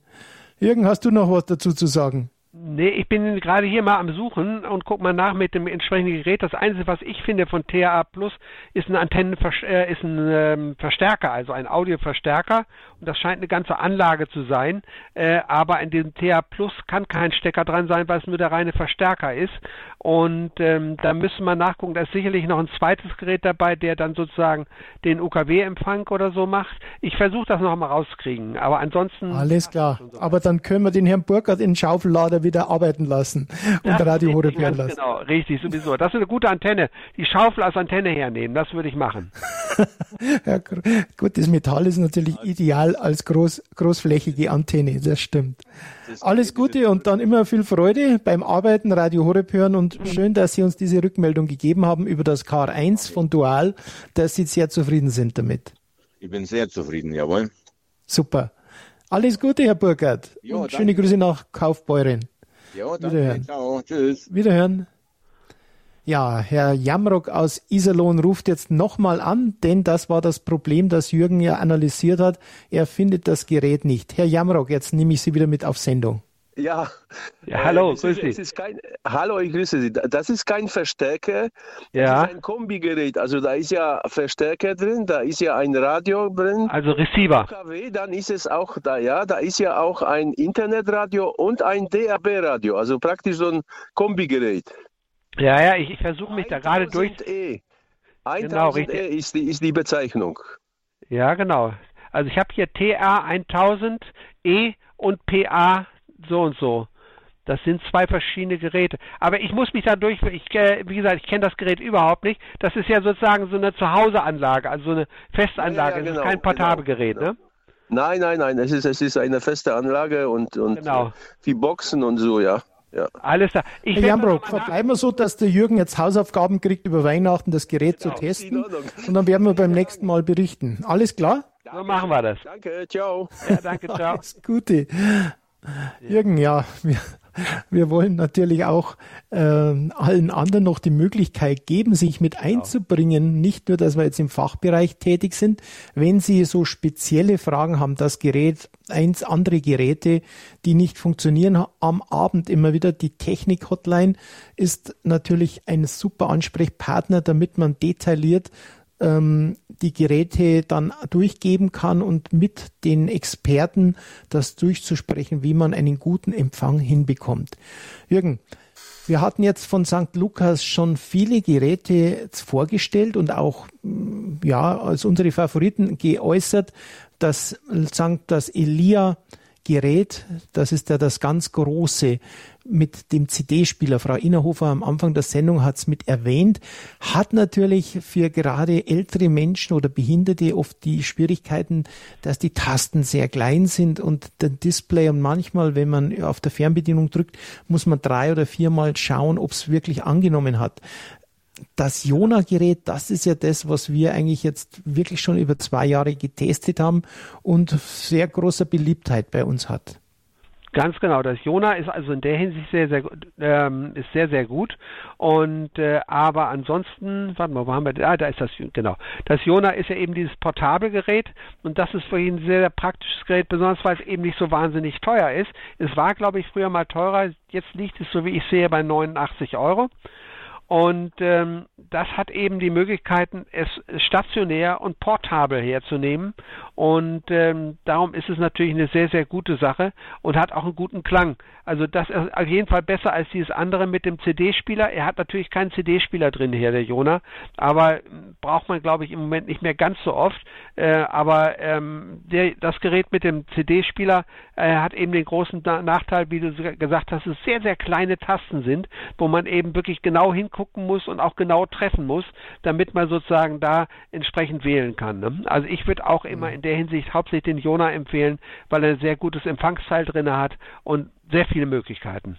Jürgen, hast du noch was dazu zu sagen?
Nee, ich bin gerade hier mal am Suchen und guck mal nach mit dem entsprechenden Gerät. Das Einzige, was ich finde von THA Plus, ist ein Antennenverstärker, äh, ist ein ähm, Verstärker, also ein Audioverstärker. Und das scheint eine ganze Anlage zu sein. Äh, aber in dem THA Plus kann kein Stecker dran sein, weil es nur der reine Verstärker ist. Und ähm, da müssen wir nachgucken. Da ist sicherlich noch ein zweites Gerät dabei, der dann sozusagen den UKW-Empfang oder so macht. Ich versuche das noch mal rauskriegen. Aber ansonsten.
Alles klar. Aber dann können wir den Herrn Burkhardt in den Schaufellader wieder arbeiten lassen und das Radio hören lassen.
Genau, richtig, sowieso. Das ist eine gute Antenne. Die Schaufel als Antenne hernehmen, das würde ich machen. <laughs>
ja, gut, das Metall ist natürlich ideal als groß, großflächige Antenne, das stimmt. Das Alles Gute und dann immer viel Freude beim Arbeiten, Radio Horeb hören und schön, dass Sie uns diese Rückmeldung gegeben haben über das KR1 von Dual, dass Sie sehr zufrieden sind damit.
Ich bin sehr zufrieden, jawohl.
Super. Alles Gute, Herr Burkhardt. Jo, und schöne Grüße nach Kaufbeuren.
Ja, danke. Wiederhören. Ciao. Tschüss.
Wiederhören. Ja, Herr Jamrock aus Iserlohn ruft jetzt nochmal an, denn das war das Problem, das Jürgen ja analysiert hat. Er findet das Gerät nicht. Herr Jamrock, jetzt nehme ich Sie wieder mit auf Sendung.
Ja.
ja hallo, äh, grüß
dich. hallo, ich grüße Sie. Das ist kein Verstärker,
ja.
das ist ein Kombigerät. Also da ist ja Verstärker drin, da ist ja ein Radio drin.
Also Receiver.
UKW, dann ist es auch da, ja, da ist ja auch ein Internetradio und ein DAB-Radio. Also praktisch so ein Kombigerät.
Ja, ja, ich, ich versuche mich da gerade durch.
E. 1000 genau, E ist die, ist die Bezeichnung.
Ja, genau. Also ich habe hier TA 1000 E und PA so und so. Das sind zwei verschiedene Geräte. Aber ich muss mich da durch, ich, äh, wie gesagt, ich kenne das Gerät überhaupt nicht. Das ist ja sozusagen so eine Zuhauseanlage, also so eine Festanlage. Ja, ja, genau, das ist genau, kein genau, genau. ne?
Nein, nein, nein, es ist, es ist eine feste Anlage und, und
genau.
wie Boxen und so, ja. Ja.
Alles
klar. Ich Herr Jambrock, verbleiben wir so, dass der Jürgen jetzt Hausaufgaben kriegt, über Weihnachten das Gerät genau, zu testen. Und dann werden wir beim nächsten Mal berichten. Alles klar?
So machen wir das.
Danke, ciao.
Ja, danke, ciao.
Alles Gute. Jürgen, ja, wir, wir wollen natürlich auch äh, allen anderen noch die Möglichkeit geben, sich mit genau. einzubringen. Nicht nur, dass wir jetzt im Fachbereich tätig sind. Wenn Sie so spezielle Fragen haben, das Gerät, eins andere Geräte, die nicht funktionieren, am Abend immer wieder die Technik-Hotline ist natürlich ein super Ansprechpartner, damit man detailliert ähm, die Geräte dann durchgeben kann und mit den Experten das durchzusprechen, wie man einen guten Empfang hinbekommt. Jürgen, wir hatten jetzt von St. Lukas schon viele Geräte vorgestellt und auch mm, ja als unsere Favoriten geäußert. Das das Elia Gerät, das ist ja das ganz große mit dem CD-Spieler. Frau Innerhofer am Anfang der Sendung hat es mit erwähnt, hat natürlich für gerade ältere Menschen oder Behinderte oft die Schwierigkeiten, dass die Tasten sehr klein sind und der Display und manchmal, wenn man auf der Fernbedienung drückt, muss man drei oder viermal schauen, ob es wirklich angenommen hat das Jona-Gerät, das ist ja das, was wir eigentlich jetzt wirklich schon über zwei Jahre getestet haben und sehr großer Beliebtheit bei uns hat.
Ganz genau. Das Jona ist also in der Hinsicht sehr, sehr, ähm, ist sehr, sehr gut. Und äh, aber ansonsten, warte mal, wo haben wir? Ah, da ist das genau. Das Jona ist ja eben dieses Portabelgerät und das ist für ihn ein sehr, sehr praktisches Gerät, besonders weil es eben nicht so wahnsinnig teuer ist. Es war, glaube ich, früher mal teurer. Jetzt liegt es, so wie ich sehe, bei 89 Euro. Und ähm, das hat eben die Möglichkeiten, es stationär und portabel herzunehmen. Und ähm, darum ist es natürlich eine sehr, sehr gute Sache und hat auch einen guten Klang. Also das ist auf jeden Fall besser als dieses andere mit dem CD-Spieler. Er hat natürlich keinen CD-Spieler drin hier, der Jona, aber braucht man, glaube ich, im Moment nicht mehr ganz so oft. Äh, aber ähm, der, das Gerät mit dem CD-Spieler äh, hat eben den großen Nachteil, wie du gesagt hast, dass es sehr, sehr kleine Tasten sind, wo man eben wirklich genau hinguckt gucken muss und auch genau treffen muss, damit man sozusagen da entsprechend wählen kann. Ne? Also ich würde auch immer mhm. in der Hinsicht hauptsächlich den Jona empfehlen, weil er ein sehr gutes Empfangsteil drin hat und sehr viele Möglichkeiten.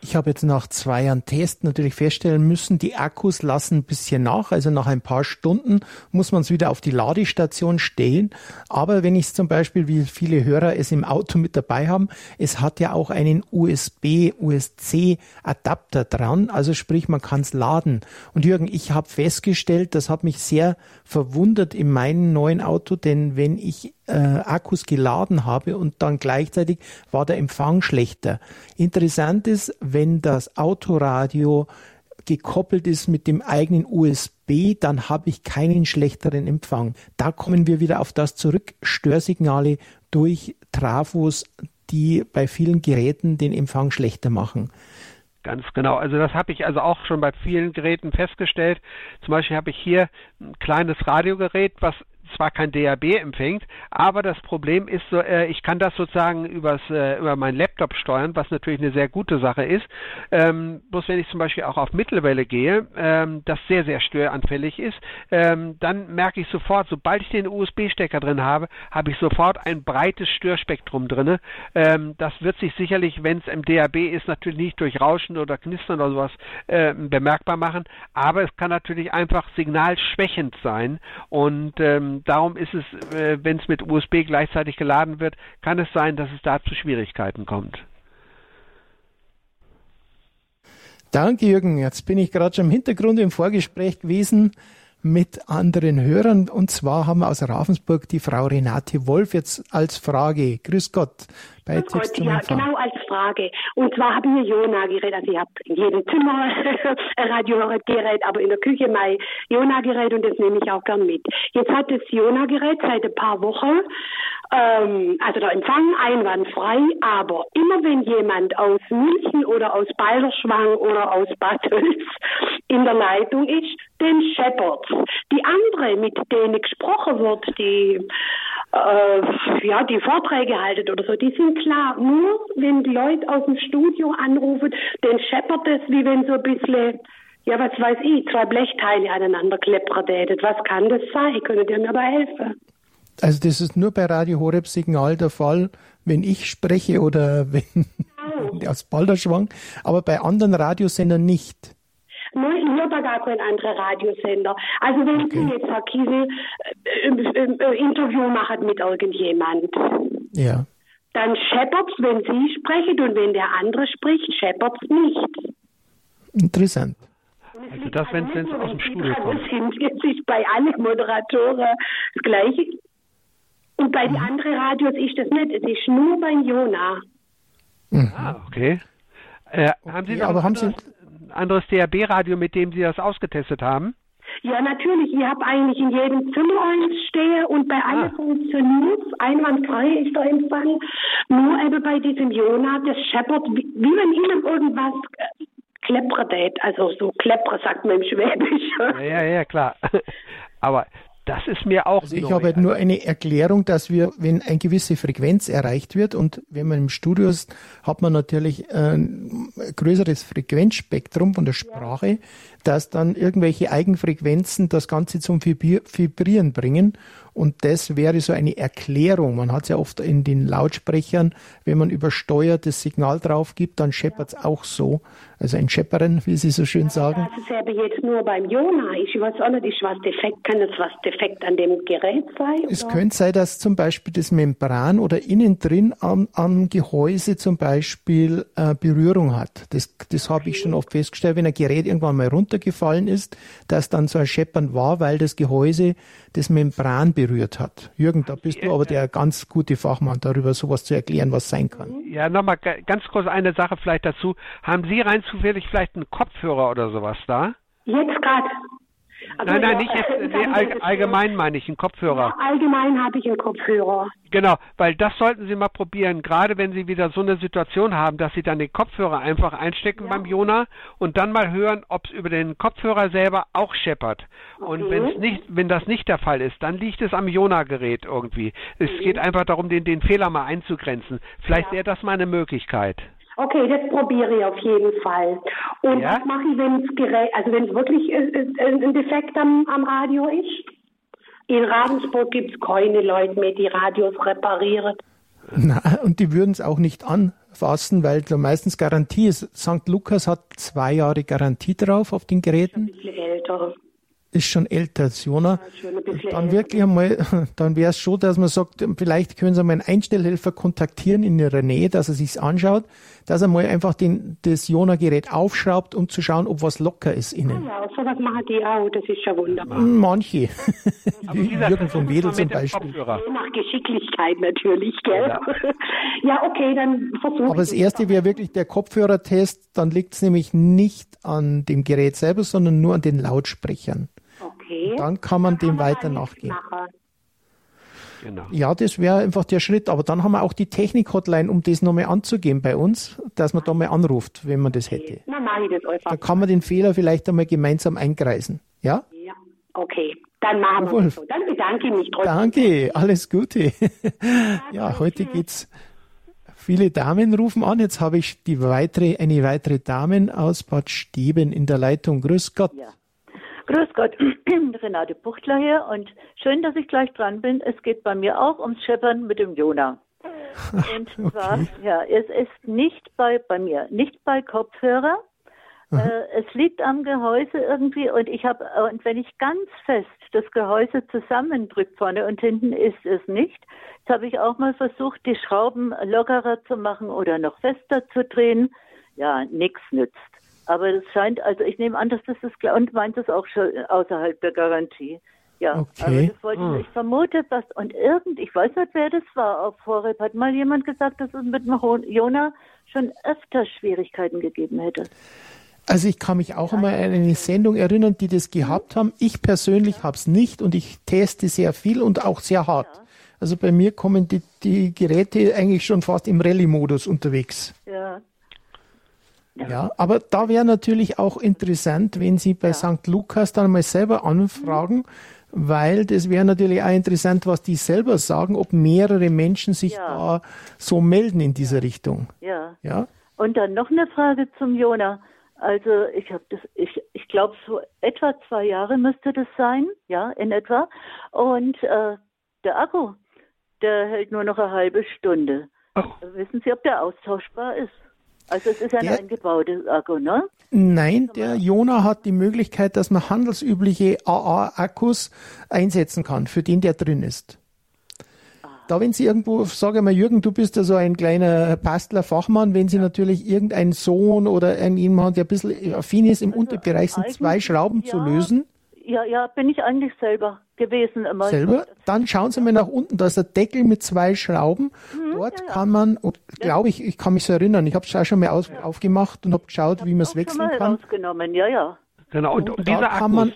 Ich habe jetzt nach zwei Jahren Test natürlich feststellen müssen, die Akkus lassen ein bisschen nach. Also nach ein paar Stunden muss man es wieder auf die Ladestation stellen. Aber wenn ich es zum Beispiel, wie viele Hörer es im Auto mit dabei haben, es hat ja auch einen USB, USC Adapter dran. Also sprich, man kann es laden. Und Jürgen, ich habe festgestellt, das hat mich sehr verwundert in meinem neuen Auto, denn wenn ich äh, Akkus geladen habe und dann gleichzeitig war der Empfang schlechter. Interessant ist, wenn das Autoradio gekoppelt ist mit dem eigenen USB, dann habe ich keinen schlechteren Empfang. Da kommen wir wieder auf das zurück. Störsignale durch Trafos, die bei vielen Geräten den Empfang schlechter machen.
Ganz genau. Also das habe ich also auch schon bei vielen Geräten festgestellt. Zum Beispiel habe ich hier ein kleines Radiogerät, was zwar kein DAB empfängt, aber das Problem ist, so, äh, ich kann das sozusagen übers, äh, über meinen Laptop steuern, was natürlich eine sehr gute Sache ist. Ähm, bloß wenn ich zum Beispiel auch auf Mittelwelle gehe, ähm, das sehr, sehr störanfällig ist, ähm, dann merke ich sofort, sobald ich den USB-Stecker drin habe, habe ich sofort ein breites Störspektrum drin. Ähm, das wird sich sicherlich, wenn es im DAB ist, natürlich nicht durch Rauschen oder Knistern oder sowas äh, bemerkbar machen, aber es kann natürlich einfach signalschwächend sein und ähm, darum ist es, äh, wenn es mit USB gleichzeitig geladen wird, kann es sein, dass es da zu Schwierigkeiten kommt.
Danke, Jürgen. Jetzt bin ich gerade schon im Hintergrund im Vorgespräch gewesen mit anderen Hörern. Und zwar haben wir aus Ravensburg die Frau Renate Wolf jetzt als Frage. Grüß Gott.
Bei Grüß Gott, ja, genau als Frage. Und zwar habe ich mir Jona-Gerät, also ich habe in jedem Zimmer <laughs> ein Radiogerät, aber in der Küche mein Jona-Gerät und das nehme ich auch gern mit. Jetzt hat das Jona-Gerät seit ein paar Wochen, ähm, also der Empfang einwandfrei, aber immer wenn jemand aus München oder aus Balderschwang oder aus Bad Hölz in der Leitung ist, den scheppert's. Die andere, mit denen gesprochen wird, die äh, ja, die Vorträge halten oder so, die sind klar. Nur wenn die Leute aus dem Studio anrufen, dann scheppert es, wie wenn so ein bisschen, ja, was weiß ich, zwei Blechteile aneinander kleppert Was kann das sein? Könnt ihr mir da helfen?
Also das ist nur bei Radio Horeb Signal der Fall, wenn ich spreche oder <laughs> wenn oh. aus Balderschwang, aber bei anderen Radiosendern nicht.
Ich höre gar keinen anderen Radiosender. Also wenn okay. Sie jetzt, Herr Kiesel, äh, äh, äh, Interview machen mit irgendjemand.
Ja.
Dann scheppert's, wenn Sie sprechen und wenn der andere spricht, scheppert's nicht.
Interessant.
Also das, wenn es aus dem Studio kommt.
Es <laughs> ist bei allen Moderatoren das Gleiche. Und bei mhm. den anderen Radios ist das nicht. Es ist nur bei Jona.
Mhm. Ah, okay. Äh, okay. Haben Sie aber haben Sie anderes DRB-Radio, mit dem Sie das ausgetestet haben?
Ja, natürlich. Ich habe eigentlich in jedem Zimmer eins stehe und bei ah. allen funktioniert einwandfrei ist der Empfang. Nur eben bei diesem Jona, das scheppert, wie, wie wenn Ihnen irgendwas äh, kleppert, also so kleppert sagt man im Schwäbisch.
Ja, ja, klar. <laughs> Aber das ist mir auch.
Also ich habe halt nur eine Erklärung, dass wir, wenn eine gewisse Frequenz erreicht wird und wenn man im Studio ist, hat man natürlich ein größeres Frequenzspektrum von der Sprache, dass dann irgendwelche Eigenfrequenzen das Ganze zum Vibrieren bringen und das wäre so eine Erklärung. Man hat es ja oft in den Lautsprechern, wenn man übersteuertes Signal drauf gibt, dann scheppert es auch so. Also ein Scheppern, wie Sie so schön sagen.
Das ist aber jetzt nur beim Jona. Ich weiß auch nicht, ist was defekt. Kann das was defekt an dem Gerät sein?
Es oder? könnte sein, dass zum Beispiel das Membran oder innen drin am, am Gehäuse zum Beispiel äh, Berührung hat. Das, das habe ich schon oft festgestellt, wenn ein Gerät irgendwann mal runtergefallen ist, dass dann so ein Scheppern war, weil das Gehäuse das Membran berührt hat. Jürgen, da bist du aber der ganz gute Fachmann darüber, sowas zu erklären, was sein kann.
Ja, nochmal ganz kurz eine Sache vielleicht dazu. Haben Sie rein zufällig vielleicht einen Kopfhörer oder sowas da?
Jetzt gerade.
Also nein, nein, nicht jetzt, nee, all, allgemein meine ich, einen Kopfhörer.
Ja, allgemein habe ich einen Kopfhörer.
Genau, weil das sollten Sie mal probieren, gerade wenn Sie wieder so eine Situation haben, dass Sie dann den Kopfhörer einfach einstecken ja. beim Jona und dann mal hören, ob es über den Kopfhörer selber auch scheppert. Okay. Und wenn es nicht, wenn das nicht der Fall ist, dann liegt es am Jona-Gerät irgendwie. Es okay. geht einfach darum, den, den Fehler mal einzugrenzen. Vielleicht ja. wäre das mal eine Möglichkeit.
Okay, das probiere ich auf jeden Fall. Und ja? was mache ich, wenn es Gerät, also wenn es wirklich äh, äh, ein Defekt am, am Radio ist? In Ravensburg gibt es keine Leute mehr, die Radios reparieren.
Na, und die würden es auch nicht an aufpassen, weil da meistens Garantie ist. St. Lukas hat zwei Jahre Garantie drauf auf den Geräten.
Ein bisschen älter.
Ist schon älter als Jona. Dann wirklich einmal, <laughs> dann wäre es schon, dass man sagt, vielleicht können Sie mal einen Einstellhelfer kontaktieren in Ihrer Nähe, dass er sich's anschaut, dass er mal einfach den, das Jona-Gerät aufschraubt, um zu schauen, ob was locker ist innen.
Ja, sowas machen die auch, das ist ja wunderbar.
Manche.
Aber wie
Jürgen von
versuch's
Wedel zum Beispiel.
Kopfhörer.
Je nach Geschicklichkeit natürlich, gell?
Ja. <laughs>
Ja, okay, dann versuche
Aber das erste wäre wirklich der Kopfhörertest, dann liegt es nämlich nicht an dem Gerät selber, sondern nur an den Lautsprechern.
Okay.
Dann kann man dem
Kann
weiter
da nichts
nachgehen.
machen.
Genau.
Ja, das wäre einfach der Schritt. Aber dann haben wir auch die Technik-Hotline, um das nochmal anzugehen bei uns, dass man da mal anruft, wenn man das hätte.
Dann mache ich das
Da
einfach.
kann man den Fehler vielleicht einmal gemeinsam einkreisen. Ja?
Ja, okay. Dann machen wir
Jawohl.
das so. Dann bedanke ich mich trotzdem.
Danke, alles Gute. ja, <laughs> heute geht's. Viele Damen rufen an. Jetzt habe ich die weitere, eine weitere Damen aus Bad Steben in der Leitung. Grüß Gott.
Ja. Grüß Gott, <clears throat> Renate Buchtler hier und schön, dass ich gleich dran bin. Es geht bei mir auch ums Scheppern mit dem Jona. <laughs> Und zwar, ja, es ist nicht bei, bei mir, nicht bei Kopfhörer. Äh, es liegt am Gehäuse irgendwie und ich habe, und wenn ich ganz fest das Gehäuse zusammendrücke vorne und hinten ist es nicht. Jetzt habe ich auch mal versucht, die Schrauben lockerer zu machen oder noch fester zu drehen. Ja, nichts nützt. Aber es scheint, also ich nehme an, dass das ist klar und meint es auch schon außerhalb der Garantie. Ja,
Okay.
aber das wollte ich, ich vermute, dass, und irgend, ich weiß nicht, wer das war, auf Horeb hat mal jemand gesagt, dass es mit Jona schon öfter Schwierigkeiten gegeben hätte.
Also ich kann mich auch einmal an eine Sendung erinnern, die das gehabt haben. Ich persönlich habe es nicht und ich teste sehr viel und auch sehr hart. Also bei mir kommen die, die Geräte eigentlich schon fast im Rallye-Modus unterwegs.
Ja,
Ja, aber da wäre natürlich auch interessant, wenn Sie bei St. Lukas dann mal selber anfragen, weil das wäre natürlich auch interessant, was die selber sagen, ob mehrere Menschen sich
Ja.
da so melden in dieser Richtung.
ja.
Ja,
Und dann noch eine Frage zum Jona. Also ich habe das, ich, ich glaube so etwa zwei Jahre müsste das sein, ja, in etwa. Und äh, der Akku, der hält nur noch eine halbe Stunde.
Oh.
Wissen Sie, ob der austauschbar ist? Also es ist ja ein
Der-
eingebautes Akku, ne?
Nein, der Jona hat die Möglichkeit, dass man handelsübliche AA-Akkus einsetzen kann, für den der drin ist. Da, wenn Sie irgendwo, sage mal, Jürgen, du bist ja so ein kleiner Bastler, Fachmann, wenn Sie natürlich irgendeinen Sohn oder einen jemand, der ein bisschen affin ist, im Unterbereich sind zwei Schrauben zu
ja.
lösen,
Ja, ja, bin ich eigentlich selber gewesen immer.
selber, dann schauen Sie mal nach unten, da ist ein Deckel mit zwei Schrauben. Dort kann man, glaube ich, ich kann mich so erinnern, ich habe es auch schon mal aus, aufgemacht und habe geschaut, wie man es wechseln
mal
kann.
rausgenommen, ja, ja.
Genau, und,
Und
und
da
diese
kann
Akkus,
man-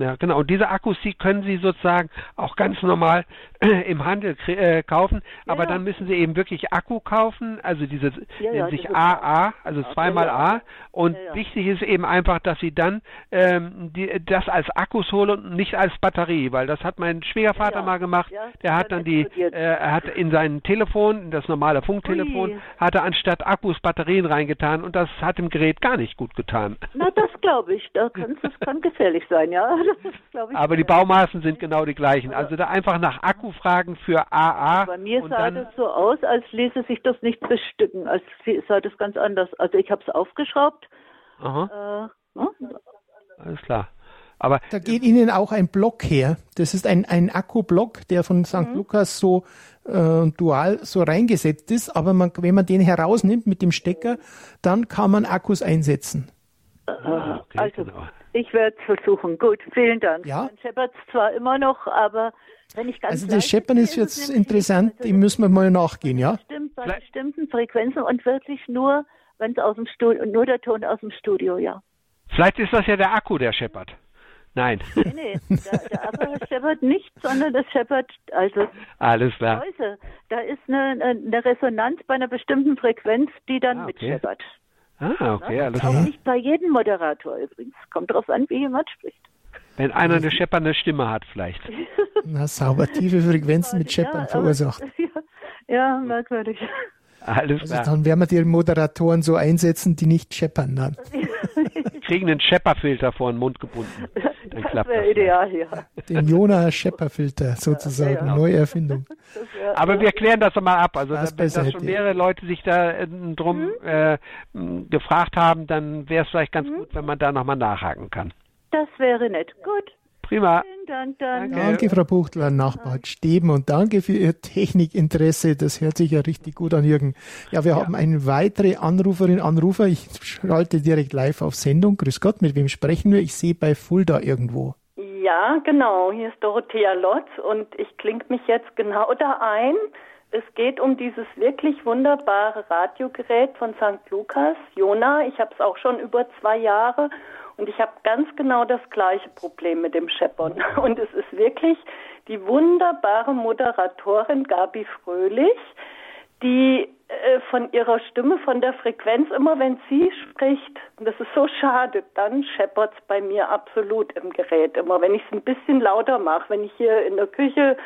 ja, genau, und diese Akkus, die können Sie sozusagen auch ganz normal <clears throat> im Handel äh, kaufen, aber
ja.
dann müssen Sie eben wirklich Akku kaufen, also diese
Ja, ja,
nennt sich AA, also zweimal
ja.
A. Und
Ja, ja.
wichtig ist eben einfach, dass Sie dann ähm, die, das als Akkus holen und nicht als Batterie, weil das hat mein Schwiegervater
Ja, ja.
mal gemacht.
Ja,
Der hat
dann
die, äh, er hat in sein Telefon, in das normale Funktelefon,
Ui.
hat er anstatt Akkus Batterien reingetan und das hat dem Gerät gar nicht gut getan.
Na, das <laughs> glaube ich. Da kann, das kann gefährlich sein, ja. Das.
Aber die Baumaßen sind genau die gleichen. Also da einfach nach Akku fragen für AA.
Bei mir
und
sah
dann,
das so aus, als ließe sich das nicht bestücken. Als sah das ganz anders. Also ich habe es aufgeschraubt.
Aha,
Äh, ne?
alles klar. Aber
Da geht Ihnen auch ein Block her. Das ist ein, ein Akkublock, der von St.
Mhm.
Lukas so äh, dual so reingesetzt ist. Aber man, wenn man den herausnimmt mit dem Stecker, dann kann man Akkus einsetzen.
Ah, okay,
also
genau.
ich werde es versuchen. Gut, vielen Dank.
Ja.
Dann scheppert es zwar immer noch, aber wenn ich ganz
Also das Scheppern ist jetzt interessant.
Also
dem müssen wir mal nachgehen, ja?
Stimmt, bei
Vielleicht-
bestimmten Frequenzen und wirklich nur, wenn es aus dem Studio, nur der Ton aus dem Studio, ja.
Vielleicht ist das ja der Akku, der scheppert. Nein.
Nee, nee, <laughs> der, der Akku scheppert nicht, sondern das scheppert, also
alles klar.
Da ist eine, eine Resonanz bei einer bestimmten Frequenz, die dann
Ah, okay.
mitscheppert.
Ah, okay, alles
Auch
klar.
nicht bei jedem Moderator übrigens. Kommt drauf an, wie jemand spricht.
Wenn einer eine scheppernde Stimme hat, vielleicht. <laughs>
Na, sauber tiefe Frequenzen mit Scheppern
Ja,
verursacht. <laughs>
Ja, ja, merkwürdig.
Alles
Also
klar.
dann werden wir die Moderatoren so einsetzen, die nicht scheppern dann. <laughs>
Kriegen einen Schepperfilter vor den Mund gebunden. Dann
das
klappt
wäre
das.
ideal, ja.
Den Jona Schepper-Filter sozusagen,
ja.
neue Erfindung.
wär,
Aber wir klären das mal ab. Also
Das
wenn das schon mehrere Leute sich da äh, drum äh, m, gefragt haben, dann wäre es vielleicht ganz gut, wenn man da nochmal nachhaken kann.
das wäre nett. Gut,
Prima.
vielen Dank.
Danke.
Danke, Frau Buchtler, Nachbar Steben und danke für Ihr Technikinteresse. Das hört sich ja richtig gut an, Jürgen. Ja, wir haben eine weitere Anruferin, Anrufer. Ich schalte direkt live auf Sendung. Grüß Gott, mit wem sprechen wir? Ich sehe bei Fulda irgendwo.
Ja, genau. Hier ist Dorothea Lotz und ich klinge mich jetzt genau da ein. Es geht um dieses wirklich wunderbare Radiogerät von St. Lukas, Jona. Ich habe es auch schon über zwei Jahre und ich habe ganz genau das gleiche Problem mit dem Scheppern. <laughs> Und es ist wirklich die wunderbare Moderatorin Gabi Fröhlich, die äh, von ihrer Stimme, von der Frequenz, immer wenn sie spricht, und das ist so schade, dann scheppert's bei mir absolut im Gerät. Immer wenn ich es ein bisschen lauter mache, wenn ich hier in der Küche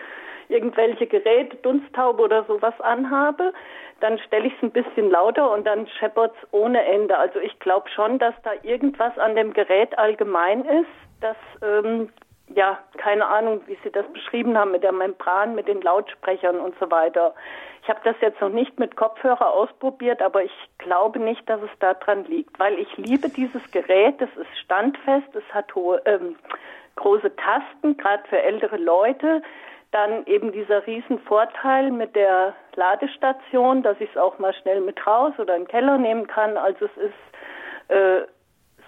irgendwelche Geräte, Dunsthaube oder sowas anhabe, dann stelle ich es ein bisschen lauter und dann scheppert's ohne Ende. Also ich glaube schon, dass da irgendwas an dem Gerät allgemein ist, das ähm, ja, keine Ahnung, wie Sie das beschrieben haben mit der Membran, mit den Lautsprechern und so weiter. Ich habe das jetzt noch nicht mit Kopfhörer ausprobiert, aber ich glaube nicht, dass es daran liegt, weil ich liebe dieses Gerät. Es ist standfest, es hat hohe, ähm, große Tasten, gerade für ältere Leute. Dann eben dieser Riesenvorteil mit der Ladestation, dass ich es auch mal schnell mit raus oder in den Keller nehmen kann. Also es ist äh,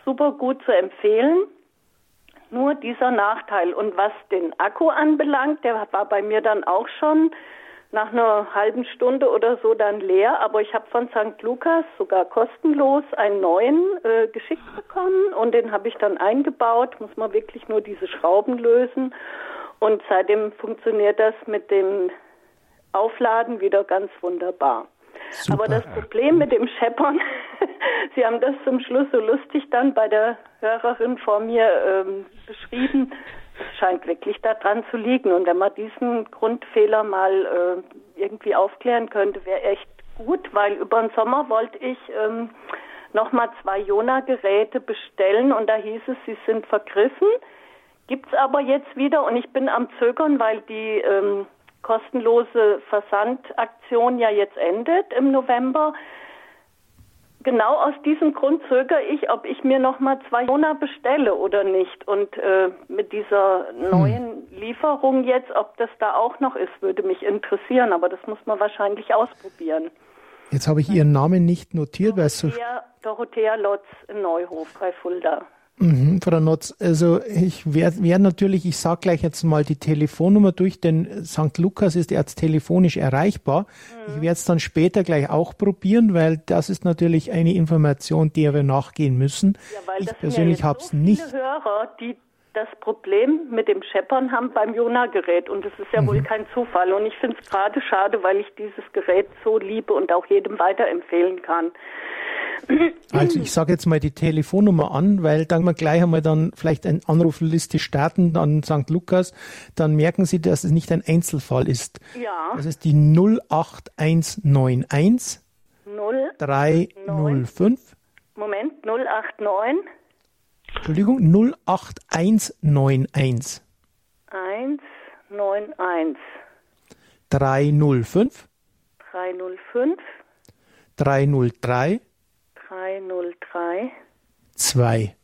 super gut zu empfehlen. Nur dieser Nachteil. Und was den Akku anbelangt, der war bei mir dann auch schon nach einer halben Stunde oder so dann leer. Aber ich habe von St. Lukas sogar kostenlos einen neuen äh, geschickt bekommen und den habe ich dann eingebaut. Muss man wirklich nur diese Schrauben lösen. Und seitdem funktioniert das mit dem Aufladen wieder ganz wunderbar.
Super.
Aber das Problem mit dem Scheppern, <laughs> Sie haben das zum Schluss so lustig dann bei der Hörerin vor mir ähm, beschrieben, es scheint wirklich daran zu liegen. Und wenn man diesen Grundfehler mal äh, irgendwie aufklären könnte, wäre echt gut, weil über den Sommer wollte ich ähm, nochmal zwei Jona-Geräte bestellen und da hieß es, sie sind vergriffen. Gibt's aber jetzt wieder und ich bin am Zögern, weil die ähm, kostenlose Versandaktion ja jetzt endet im November. Genau aus diesem Grund zögere ich, ob ich mir noch mal zwei Jona bestelle oder nicht. Und äh, mit dieser neuen Lieferung jetzt, ob das da auch noch ist, würde mich interessieren. Aber das muss man wahrscheinlich ausprobieren.
Jetzt habe ich Ihren Namen nicht notiert, weil es so
Dorothea, Dorothea Lotz in Neuhof bei Fulda.
Mhm, Frau Notz, also ich werde werd natürlich, ich sage gleich jetzt mal die Telefonnummer durch, denn St. Lukas ist jetzt telefonisch erreichbar. Ich werde es dann später gleich auch probieren, weil das ist natürlich eine Information, der wir nachgehen müssen.
Ja, weil
ich
das
persönlich
ja
habe es
so
nicht.
viele Hörer, die das Problem mit dem Scheppern haben beim Jona-Gerät und das ist ja
Mhm.
wohl kein Zufall und ich finde es gerade schade, weil ich dieses Gerät so liebe und auch jedem weiterempfehlen kann.
Also ich sage jetzt mal die Telefonnummer an, weil dann wir gleich einmal dann vielleicht eine Anrufliste starten an St. Lukas, dann merken Sie, dass es nicht ein Einzelfall ist.
Ja,
Das ist die 08191
0,
305
Moment, 089
Entschuldigung, 08191
191
305
305
303
303
2.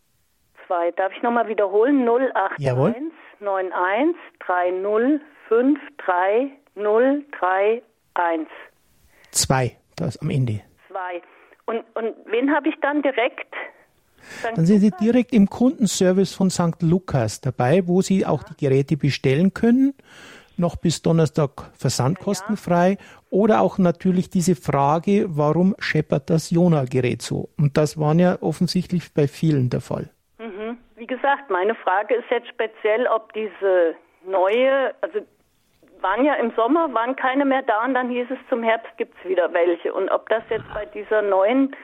2. Darf ich nochmal wiederholen? 081
Jawohl.
91 305 3031
2. Das am Ende.
2. Und, und wen habe ich dann direkt? St.
Dann sind Sie direkt im Kundenservice von St. Lukas dabei, wo Sie auch die Geräte bestellen können. Noch bis Donnerstag versandkostenfrei. Oder auch natürlich diese Frage, warum scheppert das Jona-Gerät so? Und das war ja offensichtlich bei vielen der Fall.
Mhm. Wie gesagt, meine Frage ist jetzt speziell, ob diese neue, also waren ja im Sommer, waren keine mehr da und dann hieß es, zum Herbst gibt's wieder welche. Und ob das jetzt bei dieser neuen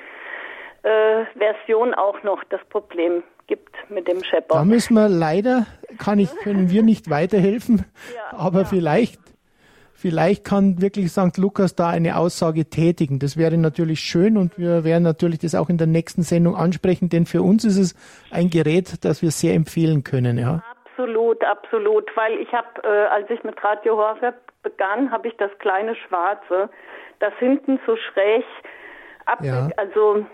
äh, Version auch noch das Problem gibt mit dem
Da
Shepard.
müssen wir leider, kann ich, können wir nicht weiterhelfen, <laughs>
Ja,
aber
ja.
vielleicht, vielleicht kann wirklich St. Lukas da eine Aussage tätigen. Das wäre natürlich schön und wir werden natürlich das auch in der nächsten Sendung ansprechen, denn für uns ist es ein Gerät, das wir sehr empfehlen können. Ja.
Absolut, absolut, weil ich habe, äh, als ich mit Radio Horeb begann, habe ich das kleine Schwarze, das hinten so schräg ab, ja. also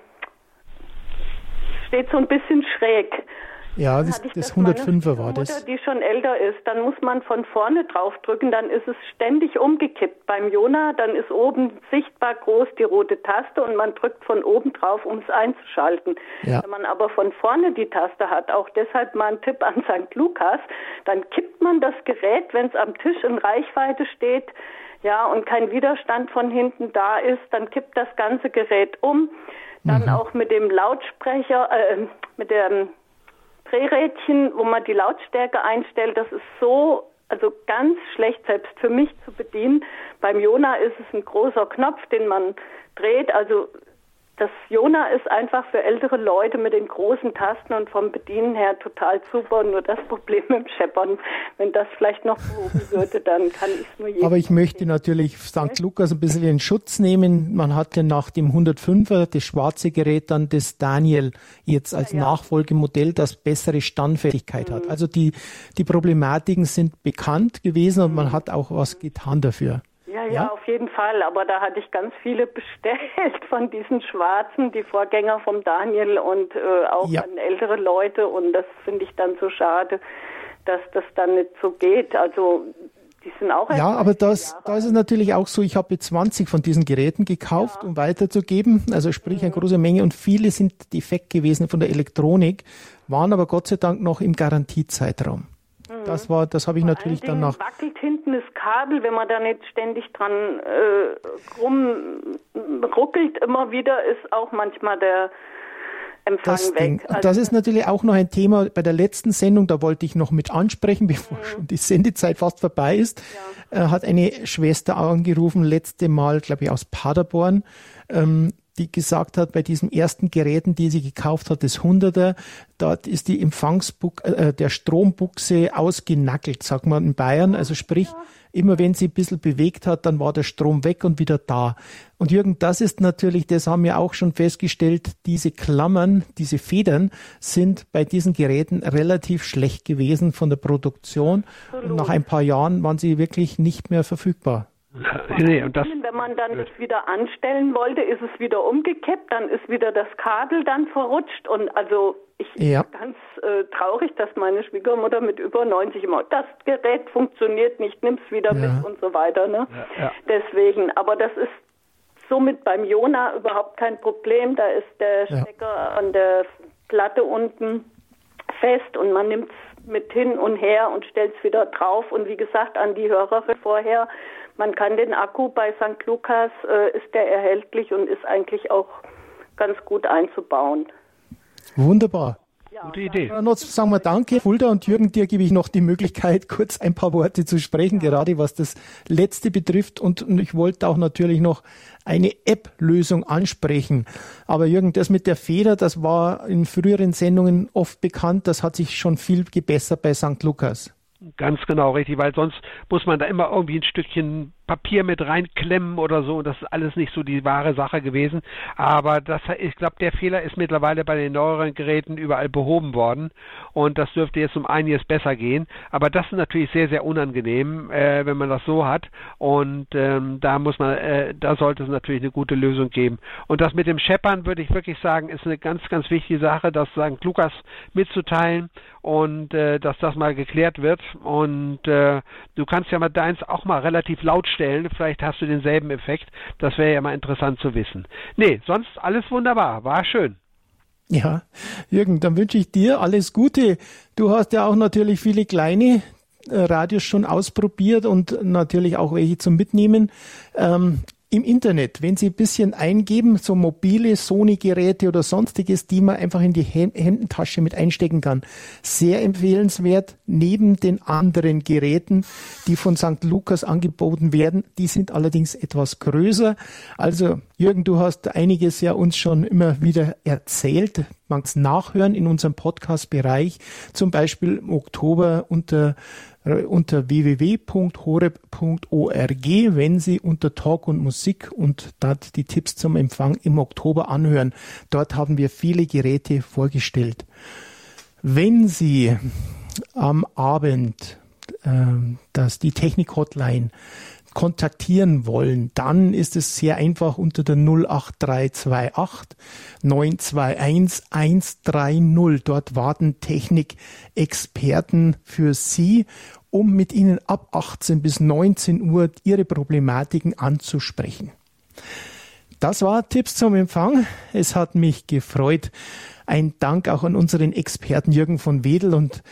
steht so ein bisschen schräg.
Ja, das, das 105er war das.
Mutter, die schon älter ist, dann muss man von vorne draufdrücken, dann ist es ständig umgekippt. Beim Jona, dann ist oben sichtbar groß die rote Taste und man drückt von oben drauf, um es einzuschalten. Ja. Wenn man aber von vorne die Taste hat, auch deshalb mal ein Tipp an St. Lukas, dann kippt man das Gerät, wenn es am Tisch in Reichweite steht, ja, und kein Widerstand von hinten da ist, dann kippt das ganze Gerät um. Dann mhm. auch mit dem Lautsprecher, äh, mit dem Drehrädchen, wo man die Lautstärke einstellt, das ist so, also ganz schlecht selbst für mich zu bedienen. Beim Jona ist es ein großer Knopf, den man dreht. Also das Jona ist einfach für ältere Leute mit den großen Tasten und vom Bedienen her total super. Nur das <laughs> Problem mit dem Scheppern, wenn das vielleicht noch behoben würde, dann kann ich es nur jedem
Aber ich möchte natürlich St. Lukas ein bisschen in Schutz nehmen. Man hatte nach dem 105er, das schwarze Gerät, dann das Daniel jetzt als ja, ja. Nachfolgemodell, das bessere Standfestigkeit mhm. hat. Also die, die Problematiken sind bekannt gewesen und man hat auch was getan dafür.
Ja, ja, ja, auf jeden Fall. Aber da hatte ich ganz viele bestellt von diesen Schwarzen, die Vorgänger vom Daniel und äh, auch ja. an ältere Leute. Und das finde ich dann so schade, dass das dann nicht so geht. Also die sind auch
Ja, aber das, da ist es natürlich auch so, ich habe 20 von diesen Geräten gekauft, ja. um weiterzugeben. Also sprich eine mhm. große Menge und viele sind defekt gewesen von der Elektronik, waren aber Gott sei Dank noch im Garantiezeitraum. Das war, das habe ich Vor natürlich dann nach.
wackelt hinten das Kabel, wenn man da nicht ständig dran äh, rumruckelt, immer wieder ist auch manchmal der Empfang
das
weg.
Also das ist natürlich auch noch ein Thema bei der letzten Sendung, da wollte ich noch mit ansprechen, <laughs> bevor mhm. schon die Sendezeit fast vorbei ist. Ja. Äh, hat eine Schwester angerufen, letzte Mal, glaube ich, aus Paderborn. Ähm, die gesagt hat, bei diesen ersten Geräten, die sie gekauft hat, das 100er, dort ist die Empfangsbuchse, äh, der Strombuchse ausgenackelt, sagt man in Bayern. Also sprich, immer wenn sie ein bisschen bewegt hat, dann war der Strom weg und wieder da. Und Jürgen, das ist natürlich, das haben wir auch schon festgestellt, diese Klammern, diese Federn sind bei diesen Geräten relativ schlecht gewesen von der Produktion. Und nach ein paar Jahren waren sie wirklich nicht mehr verfügbar.
Nee, und das, wenn man dann das wieder anstellen wollte, ist es wieder umgekippt, dann ist wieder das Kabel dann verrutscht und also ich ja. ganz äh, traurig, dass meine Schwiegermutter mit über 90 immer, das Gerät funktioniert nicht, nimm's wieder ja. mit und so weiter. Ne? Ja, Deswegen, aber das ist somit beim Jona überhaupt kein Problem. Da ist der Stecker an der Platte unten fest und man nimmt es mit hin und her und stellt es wieder drauf. Und wie gesagt, an die Hörerin vorher, man kann den Akku bei St. Lukas, äh, ist der erhältlich und ist eigentlich auch ganz gut einzubauen.
Wunderbar. Gute Idee. Dann noch sagen wir Danke, Fulda und Jürgen, dir gebe ich noch die Möglichkeit, <laughs> kurz ein paar Worte zu sprechen, gerade was das Letzte betrifft. Und ich wollte auch natürlich noch eine App-Lösung ansprechen. Aber Jürgen, das mit der Feder, das war in früheren Sendungen oft bekannt, das hat sich schon viel gebessert bei St. Lukas.
Ganz genau, richtig, weil sonst muss man da immer irgendwie ein Stückchen Papier mit reinklemmen oder so. Und das ist alles nicht so die wahre Sache gewesen. Aber das, ich glaube, der Fehler ist mittlerweile bei den neueren Geräten überall behoben worden. Und das dürfte jetzt um einiges besser gehen. Aber das ist natürlich sehr, sehr unangenehm, äh, wenn man das so hat. Und ähm, da muss man, äh, da sollte es natürlich eine gute Lösung geben. Und das mit dem Scheppern würde ich wirklich sagen, ist eine ganz, ganz wichtige Sache, das St. Lukas mitzuteilen und äh, dass das mal geklärt wird. Und äh, du kannst ja mal deins auch mal relativ laut stellen. Vielleicht hast du denselben Effekt. Das wäre ja mal interessant zu wissen. Nee, sonst alles wunderbar. War schön.
Ja, Jürgen, dann wünsche ich dir alles Gute. Du hast ja auch natürlich viele kleine äh, Radios schon ausprobiert und natürlich auch welche zum Mitnehmen. Ähm, im Internet, wenn Sie ein bisschen eingeben, so mobile Sony-Geräte oder sonstiges, die man einfach in die Händentasche mit einstecken kann. Sehr empfehlenswert, neben den anderen Geräten, die von St. Lukas angeboten werden. Die sind allerdings etwas größer. Also Jürgen, du hast einiges ja uns schon immer wieder erzählt. Man kann nachhören in unserem Podcast-Bereich, zum Beispiel im Oktober unter unter www.horeb.org, wenn Sie unter Talk und Musik und dort die Tipps zum Empfang im Oktober anhören. Dort haben wir viele Geräte vorgestellt. Wenn Sie am Abend äh, das, die Technik-Hotline kontaktieren wollen, dann ist es sehr einfach unter der 08328 921 130. Dort warten Technikexperten für Sie, um mit Ihnen ab 18 bis 19 Uhr Ihre Problematiken anzusprechen. Das war Tipps zum Empfang. Es hat mich gefreut. Ein Dank auch an unseren Experten Jürgen von Wedel und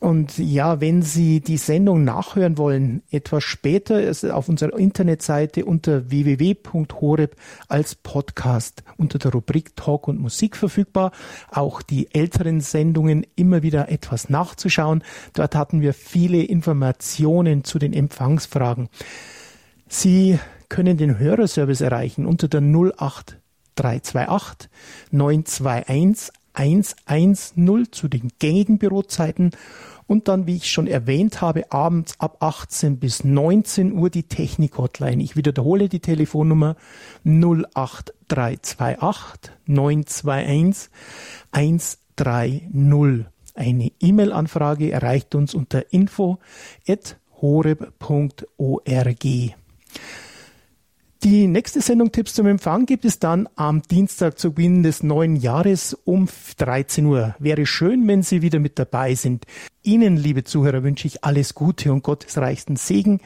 und ja, wenn Sie die Sendung nachhören wollen, etwas später ist auf unserer Internetseite unter www.horeb als Podcast unter der Rubrik Talk und Musik verfügbar. Auch die älteren Sendungen immer wieder etwas nachzuschauen. Dort hatten wir viele Informationen zu den Empfangsfragen. Sie können den Hörerservice erreichen unter der 08328 921 110 zu den gängigen Bürozeiten und dann, wie ich schon erwähnt habe, abends ab 18 bis 19 Uhr die Technik-Hotline. Ich wiederhole die Telefonnummer 08328 921 130. Eine E-Mail-Anfrage erreicht uns unter info at horeb.org. Die nächste Sendung Tipps zum Empfang gibt es dann am Dienstag zu Beginn des neuen Jahres um 13 Uhr. Wäre schön, wenn Sie wieder mit dabei sind. Ihnen, liebe Zuhörer, wünsche ich alles Gute und Gottes reichsten Segen.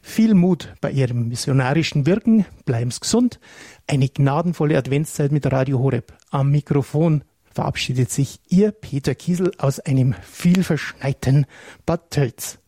Viel Mut bei Ihrem missionarischen Wirken. Bleiben Sie gesund. Eine gnadenvolle Adventszeit mit Radio Horeb. Am Mikrofon verabschiedet sich Ihr Peter Kiesel aus einem vielverschneiten Bad Tölz.